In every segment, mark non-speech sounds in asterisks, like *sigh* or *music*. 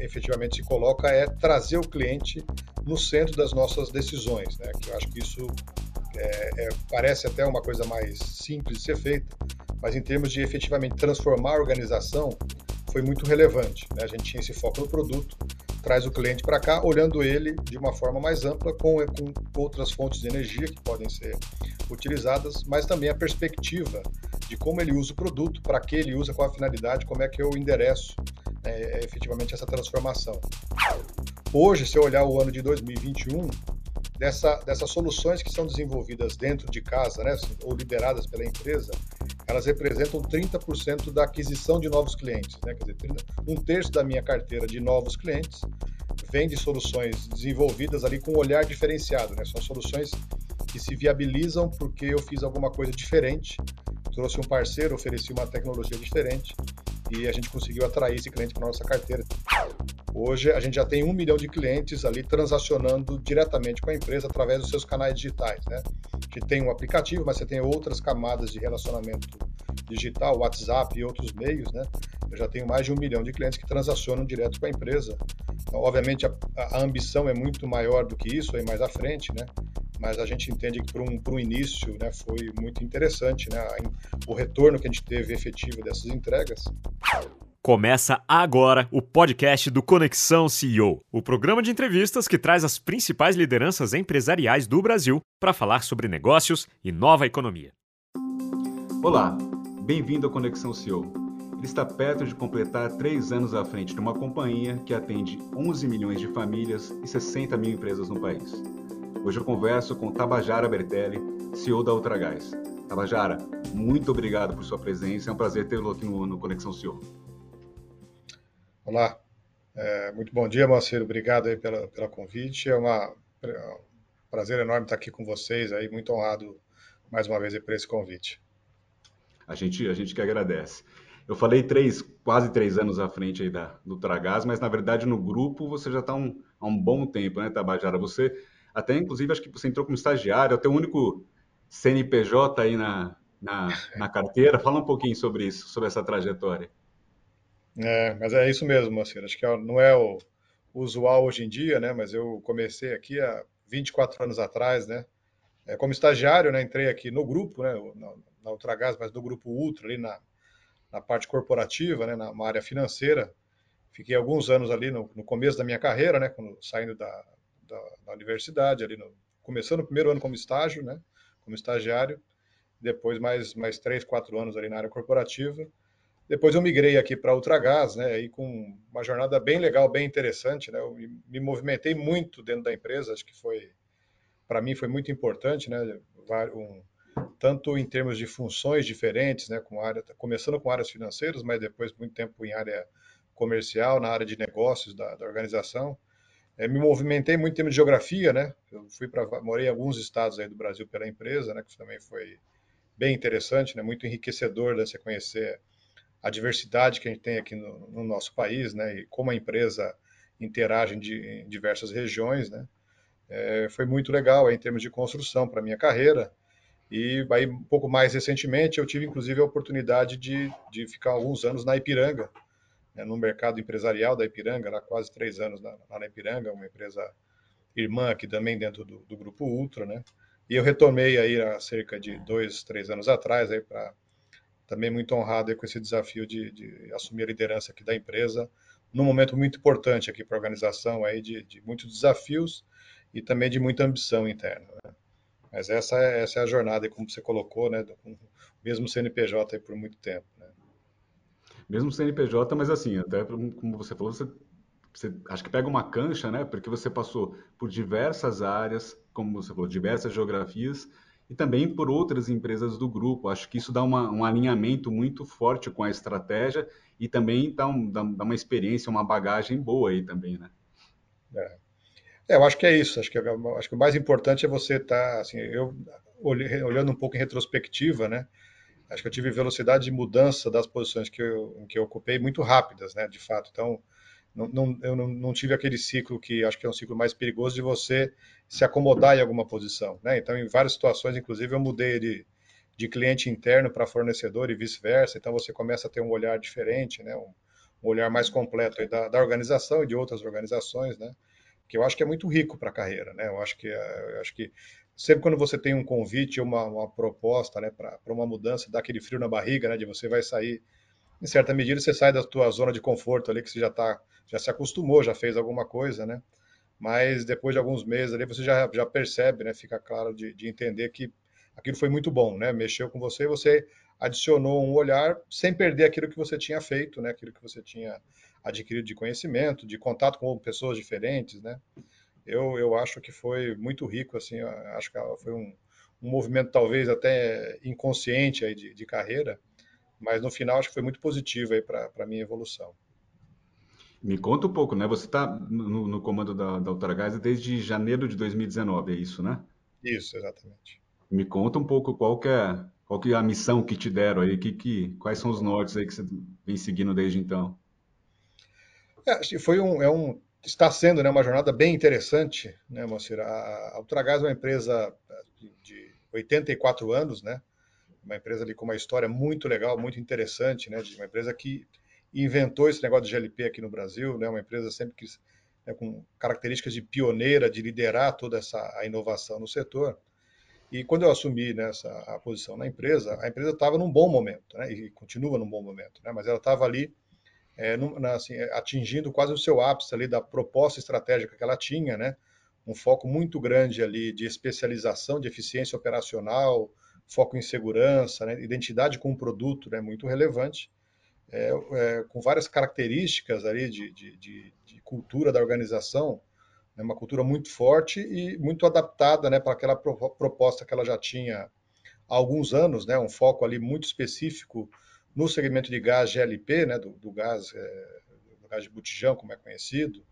efetivamente se coloca é trazer o cliente no centro das nossas decisões, né? Que eu acho que isso é, é, parece até uma coisa mais simples de ser feita, mas em termos de efetivamente transformar a organização, foi muito relevante. Né? A gente tinha esse foco no produto, traz o cliente para cá, olhando ele de uma forma mais ampla, com, com outras fontes de energia que podem ser utilizadas, mas também a perspectiva de como ele usa o produto, para que ele usa, qual a finalidade, como é que eu endereço é, efetivamente essa transformação. Hoje, se eu olhar o ano de 2021, dessa, dessas soluções que são desenvolvidas dentro de casa, né, ou lideradas pela empresa, elas representam 30% da aquisição de novos clientes. Né? Quer dizer, um terço da minha carteira de novos clientes vem de soluções desenvolvidas ali com um olhar diferenciado. Né? São soluções que se viabilizam porque eu fiz alguma coisa diferente, trouxe um parceiro, ofereci uma tecnologia diferente e a gente conseguiu atrair esse cliente para nossa carteira. Hoje a gente já tem um milhão de clientes ali transacionando diretamente com a empresa através dos seus canais digitais, né? Que tem um aplicativo, mas você tem outras camadas de relacionamento digital, WhatsApp e outros meios, né? Eu já tenho mais de um milhão de clientes que transacionam direto com a empresa. Então, obviamente a, a ambição é muito maior do que isso aí mais à frente, né? Mas a gente entende que para um, um início, né, foi muito interessante, né? O retorno que a gente teve efetivo dessas entregas. Começa agora o podcast do Conexão CEO, o programa de entrevistas que traz as principais lideranças empresariais do Brasil para falar sobre negócios e nova economia. Olá, bem-vindo ao Conexão CEO. Ele está perto de completar três anos à frente de uma companhia que atende 11 milhões de famílias e 60 mil empresas no país. Hoje eu converso com Tabajara Bertelli, CEO da Ultragás. Tabajara, muito obrigado por sua presença, é um prazer tê-lo aqui no, no Conexão CEO. Olá, é, muito bom dia, Marcelo. Obrigado aí pela, pela convite. É, uma, é um prazer enorme estar aqui com vocês aí, muito honrado mais uma vez por esse convite. A gente, a gente que agradece. Eu falei três, quase três anos à frente aí da, do Tragás, mas na verdade no grupo você já está um, há um bom tempo, né, Tabajara? Você, até inclusive, acho que você entrou como estagiário, é o único CNPJ aí na, na, *laughs* na carteira. Fala um pouquinho sobre isso, sobre essa trajetória. É, mas é isso mesmo, Marcelo. Acho que é não é o usual hoje em dia, né? Mas eu comecei aqui há 24 anos atrás, né? É, como estagiário, né? Entrei aqui no grupo, né? Na, na Ultragás, mas no grupo Ultra, ali na, na parte corporativa, né? Na área financeira. Fiquei alguns anos ali no, no começo da minha carreira, né? Quando, saindo da, da, da universidade, ali no, começando o primeiro ano como estágio, né? Como estagiário. Depois mais, mais três, quatro anos ali na área corporativa depois eu migrei aqui para Ultragás, né, aí com uma jornada bem legal, bem interessante, né, eu me movimentei muito dentro da empresa, acho que foi, para mim foi muito importante, né, um, tanto em termos de funções diferentes, né, com área, começando com áreas financeiras, mas depois muito tempo em área comercial, na área de negócios da, da organização. É, me movimentei muito em termos de geografia, né, eu fui para, morei em alguns estados aí do Brasil pela empresa, né, que também foi bem interessante, né, muito enriquecedor né, você conhecer a diversidade que a gente tem aqui no, no nosso país, né, e como a empresa interage em, em diversas regiões, né, é, foi muito legal em termos de construção para minha carreira. E aí, um pouco mais recentemente, eu tive inclusive a oportunidade de, de ficar alguns anos na Ipiranga, né, no mercado empresarial da Ipiranga, lá quase três anos lá na Ipiranga, uma empresa irmã aqui também dentro do, do grupo Ultra, né? E eu retomei aí há cerca de dois, três anos atrás aí para também muito honrado com esse desafio de, de, assumir a liderança aqui da empresa, num momento muito importante aqui para a organização, aí de, de, muitos desafios e também de muita ambição interna. Né? Mas essa é, essa é a jornada, como você colocou, né, mesmo CNPJ por muito tempo. Né? Mesmo CNPJ, mas assim, até como você falou, você, você acho que pega uma cancha, né, porque você passou por diversas áreas, como você falou, diversas geografias, e também por outras empresas do grupo. Acho que isso dá uma, um alinhamento muito forte com a estratégia e também dá, um, dá, dá uma experiência, uma bagagem boa aí também, né? É. é eu acho que é isso. Acho que, acho que o mais importante é você estar, tá, assim, eu olhando um pouco em retrospectiva, né? Acho que eu tive velocidade de mudança das posições que eu, que eu ocupei muito rápidas, né? De fato. Então, não, não, eu não, não, tive aquele ciclo que acho que é um ciclo mais perigoso de você se acomodar em alguma posição. Né? Então, em várias situações, inclusive, eu mudei de, de cliente interno para fornecedor e vice-versa. Então, você começa a ter um olhar diferente, né? um, um olhar mais completo da, da, organização e de outras organizações, né? Que eu acho que é muito rico para a carreira, né? Eu acho que eu acho que sempre quando você tem um convite, uma, uma proposta, né, para uma mudança, dá aquele frio na barriga, né? De você vai sair, em certa medida, você sai da tua zona de conforto ali que você já tá, já se acostumou, já fez alguma coisa, né? Mas depois de alguns meses ali você já, já percebe, né? Fica claro de, de entender que aquilo foi muito bom, né? Mexeu com você, você adicionou um olhar sem perder aquilo que você tinha feito, né? Aquilo que você tinha adquirido de conhecimento, de contato com pessoas diferentes, né? Eu, eu acho que foi muito rico, assim, acho que foi um, um movimento talvez até inconsciente aí de, de carreira, mas no final acho que foi muito positivo aí para a minha evolução. Me conta um pouco, né? Você está no, no, comando da, da Ultragás desde janeiro de 2019, é isso, né? Isso, exatamente. Me conta um pouco qual que é, qual que é a missão que te deram aí, que, que, quais são os nortes aí que você vem seguindo desde então? É, foi um, é um, está sendo né, uma jornada bem interessante, né, Moacir? A, Ultragás é uma empresa de, de 84 anos, né? Uma empresa ali com uma história muito legal, muito interessante, né? De uma empresa que inventou esse negócio de GLP aqui no Brasil, né? Uma empresa sempre que né, com características de pioneira, de liderar toda essa a inovação no setor. E quando eu assumi nessa a posição na empresa, a empresa estava num bom momento, né? E continua num bom momento, né? Mas ela estava ali é, num, assim, atingindo quase o seu ápice ali da proposta estratégica que ela tinha, né? Um foco muito grande ali de especialização, de eficiência operacional, foco em segurança, né? identidade com o produto, né? Muito relevante, é, é, com várias características ali de, de, de, de cultura da organização né, uma cultura muito forte e muito adaptada né, para aquela proposta que ela já tinha há alguns anos, né, um foco ali muito específico no segmento de gás GLP, né, do, do gás, é, do gás de botijão, como é conhecido,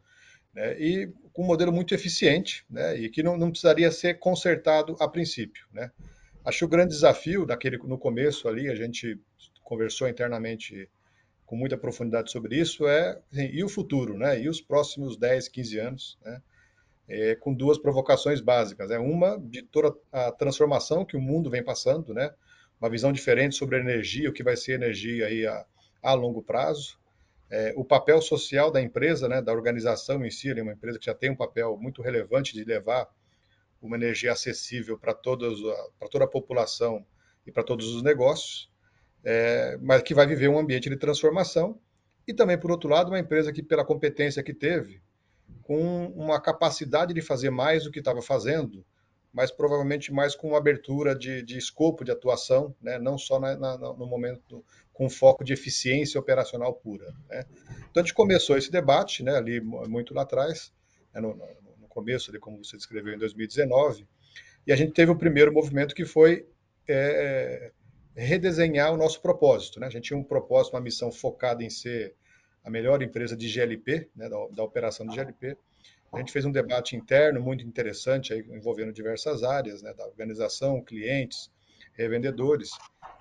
né, e com um modelo muito eficiente né, e que não, não precisaria ser consertado a princípio. Né. Acho que o grande desafio daquele, no começo ali, a gente conversou internamente com muita profundidade sobre isso, é assim, e o futuro, né? E os próximos 10, 15 anos, né? é, com duas provocações básicas. É uma de toda a transformação que o mundo vem passando, né? Uma visão diferente sobre a energia, o que vai ser energia aí a, a longo prazo. É, o papel social da empresa, né, da organização em si, é uma empresa que já tem um papel muito relevante de levar uma energia acessível para toda a população e para todos os negócios, é, mas que vai viver um ambiente de transformação. E também, por outro lado, uma empresa que, pela competência que teve, com uma capacidade de fazer mais do que estava fazendo, mas provavelmente mais com abertura de, de escopo de atuação, né? não só na, na, no momento com foco de eficiência operacional pura. Né? Então a gente começou esse debate né, ali muito lá atrás, né, no, no, começo, ali, como você descreveu, em 2019, e a gente teve o primeiro movimento que foi é, redesenhar o nosso propósito. Né? A gente tinha um propósito, uma missão focada em ser a melhor empresa de GLP, né, da, da, operação de GLP. A gente fez um debate interno muito interessante, aí, envolvendo diversas áreas, né, da organização, clientes, revendedores,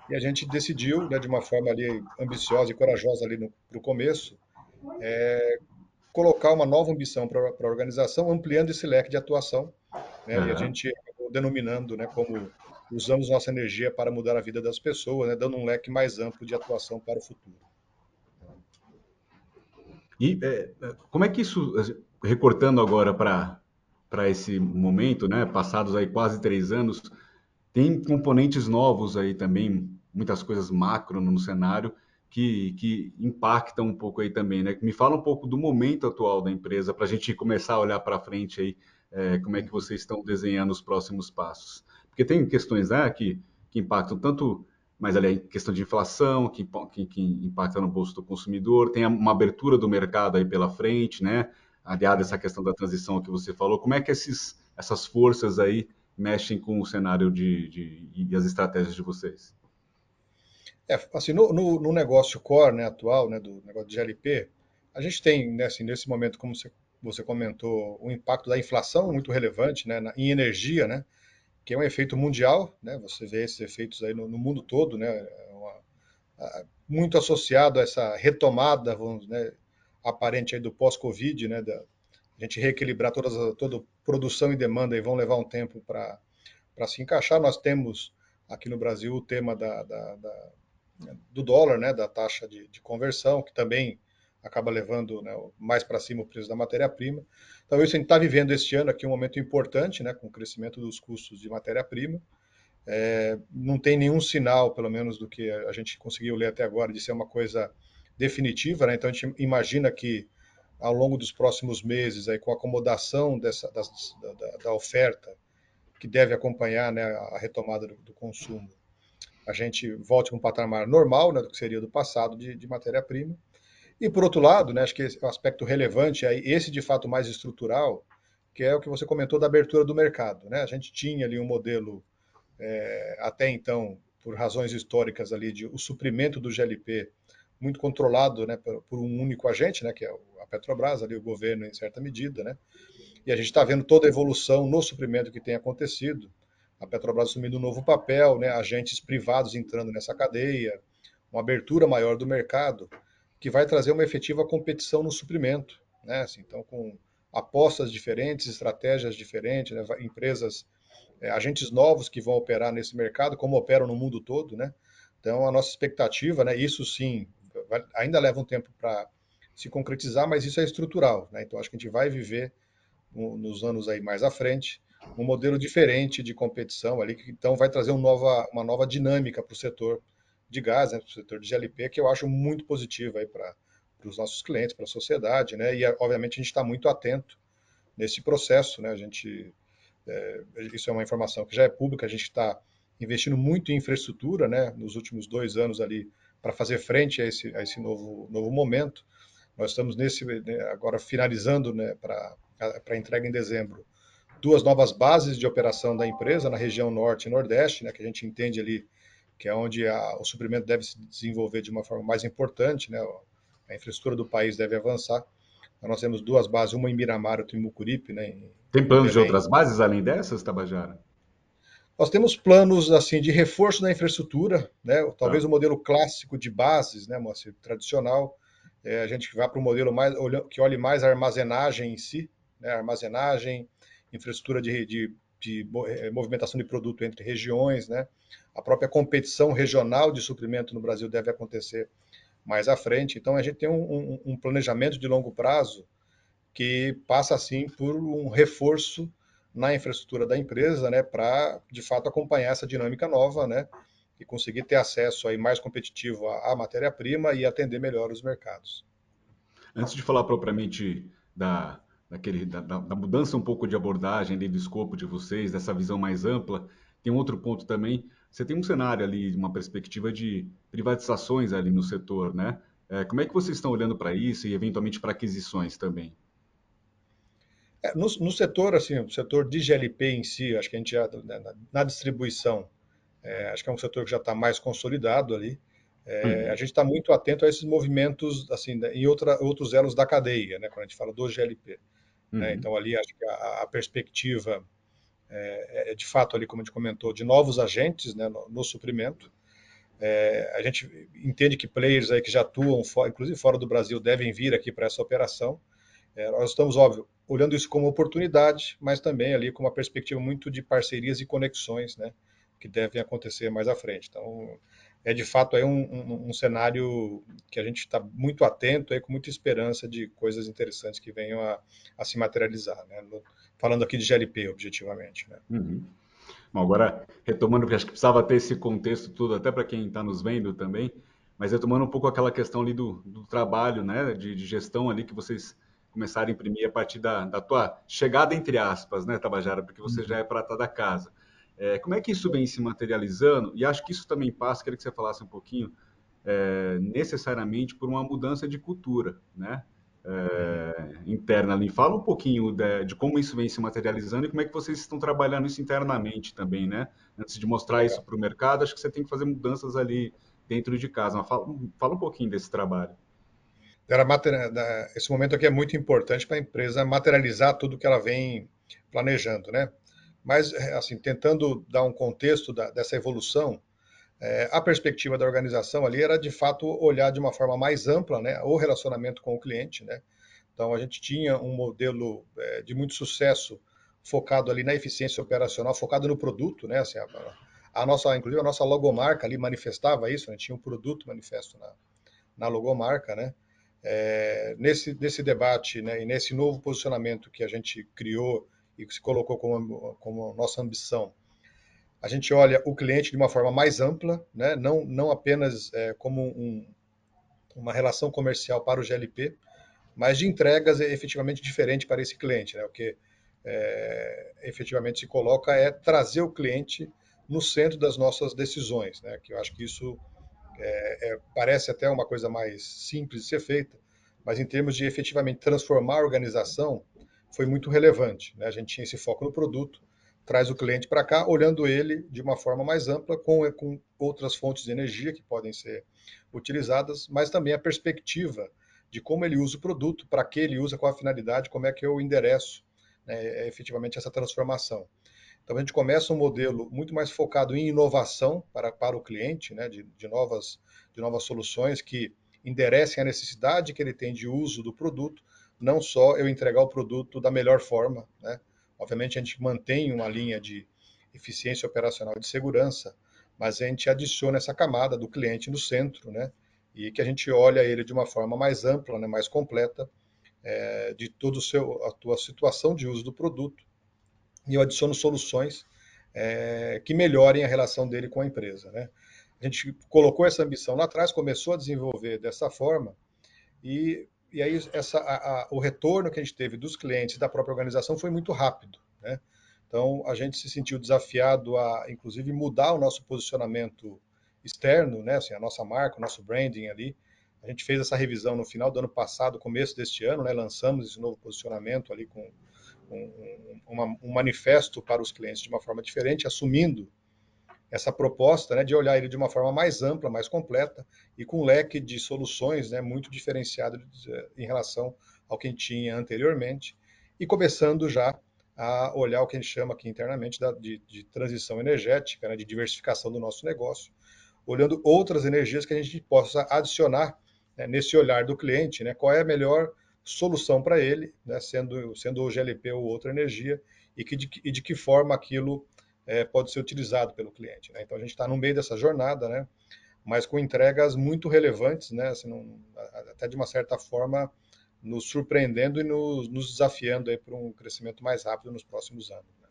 e a gente decidiu, né, de uma forma ali ambiciosa e corajosa ali para o começo, é, colocar uma nova ambição para a organização, ampliando esse leque de atuação, né, uhum. e a gente denominando né, como usamos nossa energia para mudar a vida das pessoas, né, dando um leque mais amplo de atuação para o futuro. E é, como é que isso, recortando agora para esse momento, né, passados aí quase três anos, tem componentes novos aí também, muitas coisas macro no cenário que, que impactam um pouco aí também, né? Me fala um pouco do momento atual da empresa para a gente começar a olhar para frente aí, é, como é que vocês estão desenhando os próximos passos, porque tem questões né, que, que impactam tanto mas ali a questão de inflação que, que, que, impacta no bolso do consumidor, tem uma abertura do mercado aí pela frente, né? Aliado essa questão da transição que você falou, como é que esses, essas forças aí mexem com o cenário de, de e as estratégias de vocês? É, assim, no, no, no, negócio core né, atual, né, do negócio de GLP, a gente tem, né, assim, nesse momento, como você, você comentou, o impacto da inflação muito relevante né, na, em energia, né? que é um efeito mundial, né? Você vê esses efeitos aí no, no mundo todo, né? É uma, a, muito associado a essa retomada, vamos, né? Aparente aí do pós-Covid, né? Da, a gente reequilibrar todas toda produção e demanda e vão levar um tempo para se encaixar. Nós temos aqui no Brasil o tema da, da, da do dólar, né? Da taxa de, de conversão, que também acaba levando né, mais para cima o preço da matéria-prima. Então, isso a gente está vivendo este ano aqui um momento importante, né, com o crescimento dos custos de matéria-prima. É, não tem nenhum sinal, pelo menos do que a gente conseguiu ler até agora, de ser uma coisa definitiva. Né? Então, a gente imagina que ao longo dos próximos meses, aí, com a acomodação dessa, da, da, da oferta, que deve acompanhar né, a retomada do, do, consumo, a gente volte para um patamar normal, né, do que seria do passado de, de matéria-prima. E, por outro lado, né, acho que o aspecto relevante é esse, de fato, mais estrutural, que é o que você comentou da abertura do mercado. Né? A gente tinha ali um modelo, é, até então, por razões históricas ali, de o suprimento do GLP muito controlado né, por, por um único agente, né, que é a Petrobras, ali o governo em certa medida, né? E a gente está vendo toda a evolução no suprimento que tem acontecido. A Petrobras assumindo um novo papel, né, agentes privados entrando nessa cadeia, uma abertura maior do mercado, que vai trazer uma efetiva competição no suprimento. Né? Assim, então, com apostas diferentes, estratégias diferentes, né? empresas, é, agentes novos que vão operar nesse mercado, como operam no mundo todo. Né? Então, a nossa expectativa, né, isso sim, vai, ainda leva um tempo para se concretizar, mas isso é estrutural. Né? Então, acho que a gente vai viver um, nos anos aí mais à frente um modelo diferente de competição ali, que então vai trazer um nova, uma nova dinâmica para o setor de gás, né, para o setor de GLP, que eu acho muito positivo para os nossos clientes, para a sociedade, né? E obviamente a gente está muito atento nesse processo, né? A gente é, isso é uma informação que já é pública, a gente está investindo muito em infraestrutura, né? Nos últimos dois anos ali para fazer frente a esse, a esse novo, novo momento. Nós estamos nesse né, agora finalizando, né? Para para entrega em dezembro, duas novas bases de operação da empresa na região norte e nordeste, né? Que a gente entende ali que é onde a, o suprimento deve se desenvolver de uma forma mais importante, né? A infraestrutura do país deve avançar. Então, nós temos duas bases, uma em Miramar, outra em Mucuripe, né? Em, Tem planos de outras bases além dessas, Tabajara? Nós temos planos assim de reforço da infraestrutura, né? Talvez ah. o modelo clássico de bases, né, Moacir, tradicional. É, a gente vai para o modelo mais que olhe mais a armazenagem em si, né? Armazenagem, infraestrutura de, de de eh, movimentação de produto entre regiões, né? A própria competição regional de suprimento no Brasil deve acontecer mais à frente. Então, a gente tem um, um, um planejamento de longo prazo que passa, assim, por um reforço na infraestrutura da empresa, né, para, de fato, acompanhar essa dinâmica nova, né, e conseguir ter acesso aí mais competitivo à, matéria-prima e atender melhor os mercados. Antes de falar propriamente da, daquele, da, da, mudança um pouco de abordagem ali do escopo de vocês, dessa visão mais ampla, tem um outro ponto também. Você tem um cenário ali, uma perspectiva de privatizações ali no setor, né? É, como é que vocês estão olhando para isso e eventualmente para aquisições também? É, no, no, setor, assim, o setor de GLP em si, acho que a gente já, né, na, na distribuição, é, acho que é um setor que já está mais consolidado ali. É, uhum. A gente está muito atento a esses movimentos, assim, né, em outra, outros elos da cadeia, né, quando a gente fala do GLP. Né? Uhum. Né? Então, ali, acho que a, a perspectiva é, é, de fato, ali, como a gente comentou, de novos agentes né, no, no suprimento. É, a gente entende que players aí que já atuam, for, inclusive fora do Brasil, devem vir aqui para essa operação. É, nós estamos, óbvio, olhando isso como oportunidade, mas também ali com uma perspectiva muito de parcerias e conexões, né, que devem acontecer mais à frente. Então, é de fato aí um, um, um cenário que a gente está muito atento, aí, com muita esperança de coisas interessantes que venham a, a se materializar. Né? Falando aqui de GLP, objetivamente. Né? Uhum. Bom, agora, retomando, porque acho que precisava ter esse contexto todo, até para quem está nos vendo também, mas retomando um pouco aquela questão ali do, do trabalho, né, de, de, gestão ali que vocês começaram a imprimir a partir da, da tua chegada, entre aspas, né, Tabajara, porque você uhum. já é prata da casa. É, como é que isso vem se materializando? E acho que isso também passa, queria que você falasse um pouquinho, é, necessariamente por uma mudança de cultura, né? É, interna ali. Fala um pouquinho de, de, como isso vem se materializando e como é que vocês estão trabalhando isso internamente também, né? Antes de mostrar isso para o mercado, acho que você tem que fazer mudanças ali dentro de casa. Fala, fala um pouquinho desse trabalho. Esse momento aqui é muito importante para a empresa materializar tudo que ela vem planejando, né? Mas, é, assim, tentando dar um contexto da, dessa evolução, é, a perspectiva da organização ali era, de fato, olhar de uma forma mais ampla né, o relacionamento com o cliente. Né? Então, a gente tinha um modelo é, de muito sucesso focado ali na eficiência operacional, focado no produto, né? Assim, a, a, nossa, inclusive a nossa logomarca ali manifestava isso, né? tinha um produto manifesto na, na logomarca, né? É, nesse, nesse debate né, e nesse novo posicionamento que a gente criou e que se colocou como, como nossa ambição, a gente olha o cliente de uma forma mais ampla, né, não, não apenas é, como um, uma relação comercial para o GLP, mas de entregas efetivamente diferente para esse cliente. Né, o que é, efetivamente se coloca é trazer o cliente no centro das nossas decisões, né, que eu acho que isso é, é, parece até uma coisa mais simples de ser feita, mas em termos de efetivamente transformar a organização, foi muito relevante. Né? A gente tinha esse foco no produto, traz o cliente para cá, olhando ele de uma forma mais ampla, com, com outras fontes de energia que podem ser utilizadas, mas também a perspectiva de como ele usa o produto, para que ele usa, qual a finalidade, como é que eu endereço né, efetivamente essa transformação. Então a gente começa um modelo muito mais focado em inovação para, para o cliente, né, de, de, novas, de novas soluções que enderecem a necessidade que ele tem de uso do produto, não só eu entregar o produto da melhor forma. Né? Obviamente a gente mantém uma linha de eficiência operacional de segurança, mas a gente adiciona essa camada do cliente no centro, né? e que a gente olha ele de uma forma mais ampla, né, mais completa, é, de toda a tua situação de uso do produto e eu adiciono soluções é, que melhorem a relação dele com a empresa. Né? A gente colocou essa ambição lá atrás, começou a desenvolver dessa forma, e, e aí essa, a, a, o retorno que a gente teve dos clientes da própria organização foi muito rápido. Né? Então, a gente se sentiu desafiado a, inclusive, mudar o nosso posicionamento externo, né? assim, a nossa marca, o nosso branding ali. A gente fez essa revisão no final do ano passado, começo deste ano, né? lançamos esse novo posicionamento ali com um, um, manifesto para os clientes de uma forma diferente, assumindo essa proposta né, de olhar ele de uma forma mais ampla, mais completa e com um leque de soluções né, muito diferenciado eh, em relação ao que tinha anteriormente e começando já a olhar o que a gente chama aqui internamente de, de transição energética, né, de diversificação do nosso negócio, olhando outras energias que a gente possa adicionar né, nesse olhar do cliente, né, qual é a melhor solução para ele, né, sendo, sendo o GLP ou outra energia, e, que de, e de que forma aquilo é, pode ser utilizado pelo cliente. Né? Então a gente está no meio dessa jornada, né, mas com entregas muito relevantes, né, assim, até de uma certa forma nos surpreendendo e nos, nos desafiando para um crescimento mais rápido nos próximos anos. Né?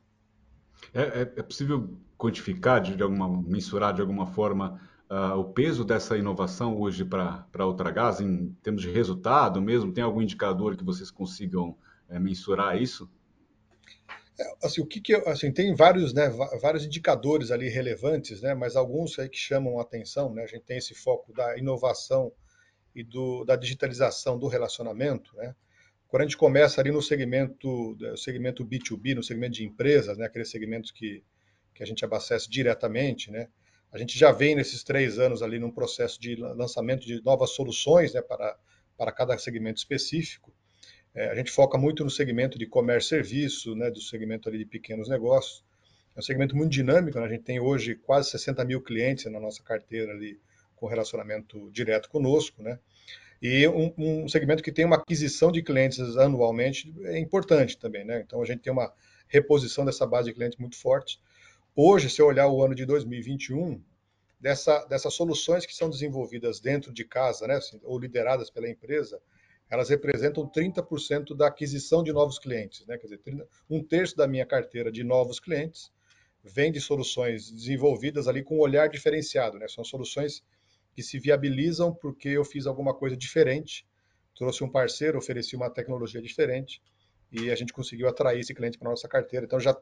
É, é, é, possível quantificar, de alguma, mensurar de alguma forma uh, o peso dessa inovação hoje para a Ultragás, em termos de resultado mesmo? Tem algum indicador que vocês consigam é, mensurar isso? É, assim, o que, que assim, tem vários, né, vários indicadores ali relevantes, né, mas alguns aí que chamam a atenção, né, a gente tem esse foco da inovação e do, da digitalização do relacionamento, né, quando a gente começa ali no segmento, segmento B2B, no segmento de empresas, né, aqueles segmentos que, que a gente abastece diretamente, né, a gente já vem nesses três anos ali num processo de lançamento de novas soluções né, para, para cada segmento específico. É, a gente foca muito no segmento de comércio e serviço, né, do segmento ali de pequenos negócios. É um segmento muito dinâmico, né? a gente tem hoje quase 60 mil clientes na nossa carteira ali com relacionamento direto conosco, né? E um, um, segmento que tem uma aquisição de clientes anualmente é importante também, né? Então a gente tem uma reposição dessa base de clientes muito forte. Hoje, se eu olhar o ano de 2021, dessa, dessas soluções que são desenvolvidas dentro de casa, né, assim, ou lideradas pela empresa, elas representam 30% da aquisição de novos clientes. Né? Quer dizer, 30, um terço da minha carteira de novos clientes vem de soluções desenvolvidas ali com um olhar diferenciado. Né? São soluções que se viabilizam porque eu fiz alguma coisa diferente, trouxe um parceiro, ofereci uma tecnologia diferente e a gente conseguiu atrair esse cliente para nossa carteira. Então já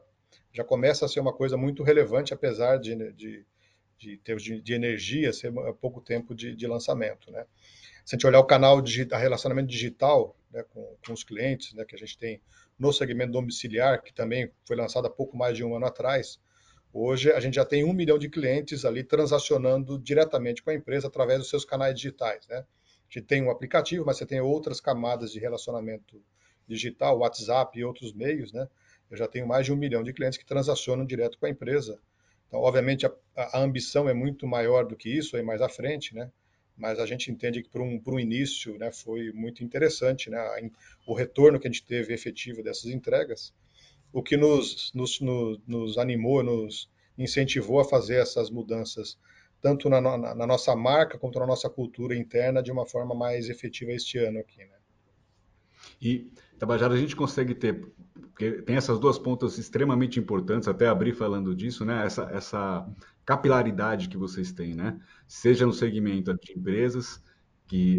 já começa a ser uma coisa muito relevante, apesar de, de, de termos de, de, energia ser pouco tempo de, de, lançamento. Né? Se a gente olhar o canal de relacionamento digital né, com, com, os clientes, né, que a gente tem no segmento domiciliar, que também foi lançado há pouco mais de um ano atrás, hoje a gente já tem um milhão de clientes ali transacionando diretamente com a empresa através dos seus canais digitais. Né? A gente tem um aplicativo, mas você tem outras camadas de relacionamento digital, WhatsApp e outros meios, né? Eu já tenho mais de um milhão de clientes que transacionam direto com a empresa. Então, obviamente, a, a ambição é muito maior do que isso, aí mais à frente, né? Mas a gente entende que para um, um início né, foi muito interessante, né? O retorno que a gente teve efetivo dessas entregas, o que nos, nos, nos, nos animou, nos incentivou a fazer essas mudanças tanto na, na, na, nossa marca quanto na nossa cultura interna de uma forma mais efetiva este ano aqui. Né? E, Tabajara, a gente consegue ter, porque tem essas duas pontas extremamente importantes, até abrir falando disso, né? Essa, essa capilaridade que vocês têm, né? Seja no segmento de empresas, que,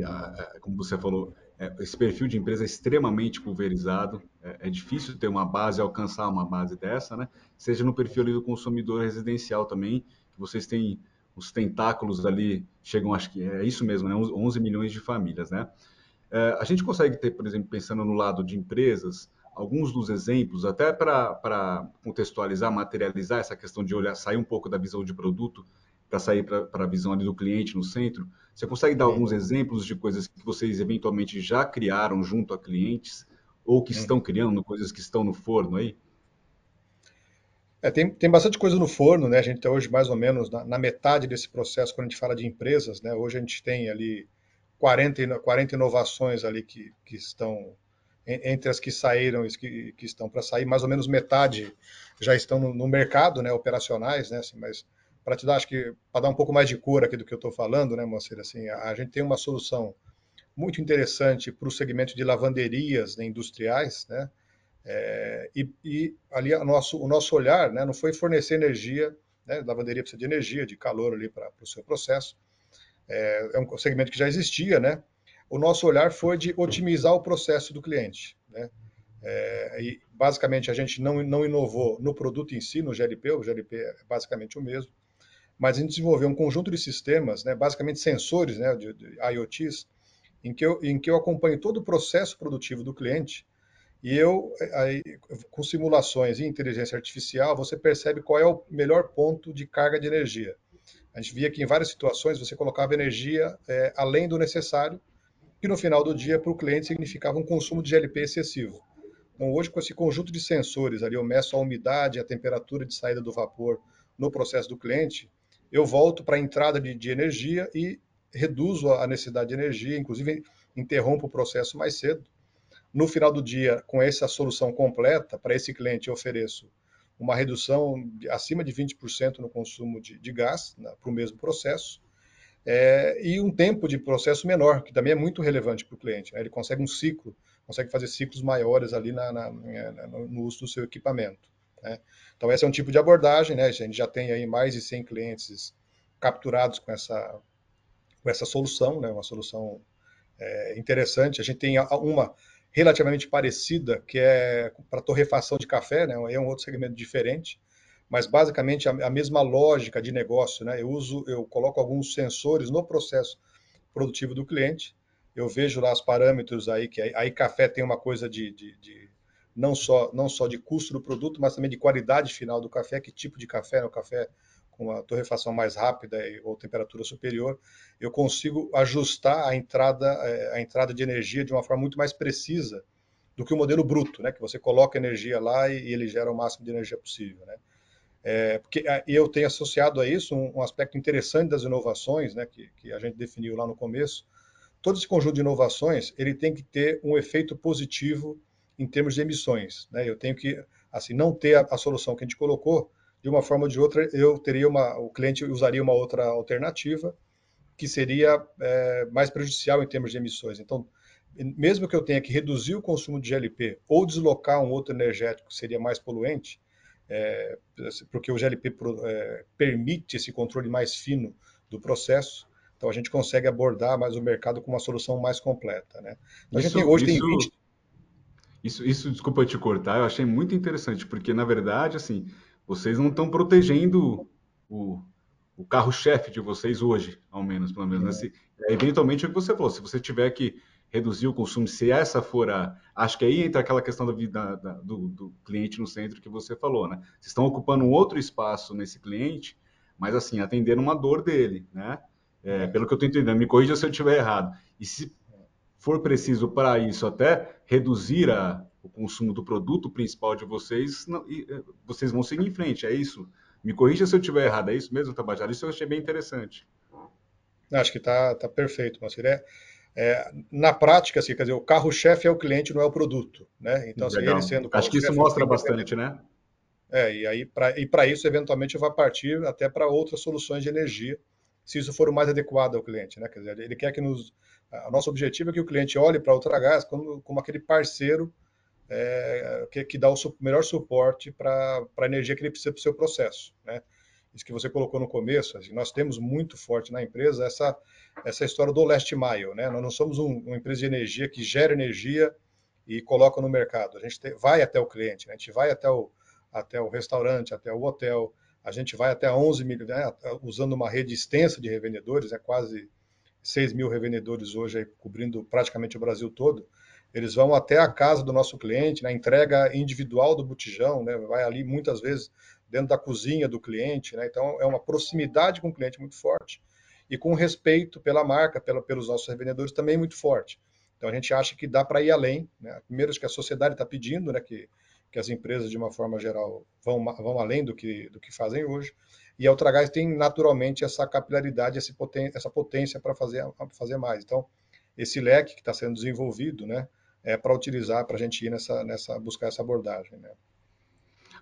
como você falou, é, esse perfil de empresa é extremamente pulverizado, é, é, difícil ter uma base, alcançar uma base dessa, né? Seja no perfil do consumidor residencial também, que vocês têm os tentáculos ali, chegam, acho que é isso mesmo, né? 11 milhões de famílias, né? É, a gente consegue ter, por exemplo, pensando no lado de empresas, alguns dos exemplos, até para contextualizar, materializar essa questão de olhar, sair um pouco da visão de produto para sair para a visão ali do cliente no centro. Você consegue dar alguns exemplos de coisas que vocês eventualmente já criaram junto a clientes ou que estão criando, coisas que estão no forno aí? É, tem, tem bastante coisa no forno, né? A gente está hoje mais ou menos na, na, metade desse processo quando a gente fala de empresas, né? Hoje a gente tem ali 40, 40 inovações ali que, que estão entre as que saíram e que, que estão para sair, mais ou menos metade já estão no, no mercado, né, operacionais, né, assim, mas para te dar, acho que para dar um pouco mais de cor aqui do que eu estou falando, né, Moacir, assim, a, a, gente tem uma solução muito interessante para o segmento de lavanderias né, industriais, né, é, e, e, ali o nosso, o nosso olhar, né, não foi fornecer energia, né, lavanderia precisa de energia, de calor ali para o seu processo, é, é um segmento que já existia, né, o nosso olhar foi de otimizar o processo do cliente. Né? É, e basicamente a gente não, não inovou no produto em si, no GLP, o GLP é basicamente o mesmo, mas a gente desenvolveu um conjunto de sistemas, né, basicamente sensores né, de, de IoTs, em que, eu, em que eu acompanho todo o processo produtivo do cliente e eu, aí, com simulações e inteligência artificial, você percebe qual é o melhor ponto de carga de energia. A gente via que em várias situações você colocava energia é, além do necessário que no final do dia, para o cliente, significava um consumo de GLP excessivo. Então, hoje, com esse conjunto de sensores, ali eu meço a umidade, a temperatura de saída do vapor no processo do cliente, eu volto para a entrada de, de, energia e reduzo a necessidade de energia, inclusive interrompo o processo mais cedo. No final do dia, com essa solução completa, para esse cliente eu ofereço uma redução de, acima de 20% no consumo de, de gás para o mesmo processo, é, e um tempo de processo menor, que também é muito relevante para o cliente. Né? Ele consegue um ciclo, consegue fazer ciclos maiores ali na, na, na, no uso do seu equipamento. Né? Então, esse é um tipo de abordagem. Né? A gente já tem aí mais de 100 clientes capturados com essa, com essa solução, né? uma solução é, interessante. A gente tem uma relativamente parecida, que é para torrefação de café, né? é um outro segmento diferente, mas basicamente a, a mesma lógica de negócio, né? Eu uso, eu coloco alguns sensores no processo produtivo do cliente, eu vejo lá os parâmetros aí que aí, aí café tem uma coisa de, de, de, não só não só de custo do produto, mas também de qualidade final do café, que tipo de café, no né? café com a torrefação mais rápida ou temperatura superior, eu consigo ajustar a entrada é, a entrada de energia de uma forma muito mais precisa do que o modelo bruto, né? Que você coloca energia lá e, ele gera o máximo de energia possível, né? É, porque é, eu tenho associado a isso um, um aspecto interessante das inovações, né, que, que, a gente definiu lá no começo. Todo esse conjunto de inovações, ele tem que ter um efeito positivo em termos de emissões. Né? Eu tenho que, assim, não ter a, a, solução que a gente colocou, de uma forma ou de outra, eu teria uma, o cliente usaria uma outra alternativa que seria é, mais prejudicial em termos de emissões. Então, mesmo que eu tenha que reduzir o consumo de GLP ou deslocar um outro energético que seria mais poluente, é, porque o GLP é, permite esse controle mais fino do processo, então a gente consegue abordar mais o mercado com uma solução mais completa. Né? Então, isso, a gente tem, hoje isso, tem 20... Isso, isso, desculpa te cortar, eu achei muito interessante, porque na verdade, assim, vocês não estão protegendo o, o carro-chefe de vocês hoje, ao menos, pelo menos. Né? Se, eventualmente, é o que você falou, se você tiver que reduzir o consumo, se essa for a. Acho que aí entra aquela questão da, da, da, do, do, cliente no centro que você falou, né? Vocês estão ocupando um outro espaço nesse cliente, mas assim, atendendo uma dor dele, né? É, pelo que eu estou entendendo, me corrija se eu estiver errado. E se for preciso para isso até reduzir a, o consumo do produto principal de vocês, não, e, é, vocês vão seguir em frente, é isso? Me corrija se eu estiver errado, é isso mesmo, Tabajara? Isso eu achei bem interessante. Acho que está tá perfeito, Marcelo. É, é, na prática, assim, quer dizer, o carro-chefe é o cliente, não é o produto, né? Então, assim, ele sendo Acho que isso mostra bastante, né? É, e aí para isso, eventualmente, vai partir até para outras soluções de energia se isso for o mais adequado ao cliente, né? Quer dizer, ele quer que nos. O nosso objetivo é que o cliente olhe para a Ultragás como, como aquele parceiro é, que, que, dá o melhor suporte para a energia que ele precisa para o seu processo, né? Isso que você colocou no começo, assim, nós temos muito forte na empresa essa, essa história do last mile, né? Nós não somos um, uma empresa de energia que gera energia e coloca no mercado. A gente te, vai até o cliente, né? a gente vai até o, até o restaurante, até o hotel, a gente vai até 11 mil, né? usando uma rede extensa de revendedores, é quase 6 mil revendedores hoje, aí, cobrindo praticamente o Brasil todo. Eles vão até a casa do nosso cliente, na né? entrega individual do botijão, né? vai ali muitas vezes dentro da cozinha do cliente. Né? Então, é uma proximidade com o cliente muito forte e com respeito pela marca, pela, pelos nossos revendedores também muito forte. Então a gente acha que dá para ir além. Né? Primeiro, que a sociedade está pedindo né, que, que as empresas, de uma forma geral, vão, vão além do que, do que fazem hoje. E a Ultragás tem naturalmente essa capilaridade, essa potência, essa potência para fazer, fazer mais. Então, esse leque que está sendo desenvolvido né, é para utilizar, para a gente ir nessa, nessa, buscar essa abordagem. Né?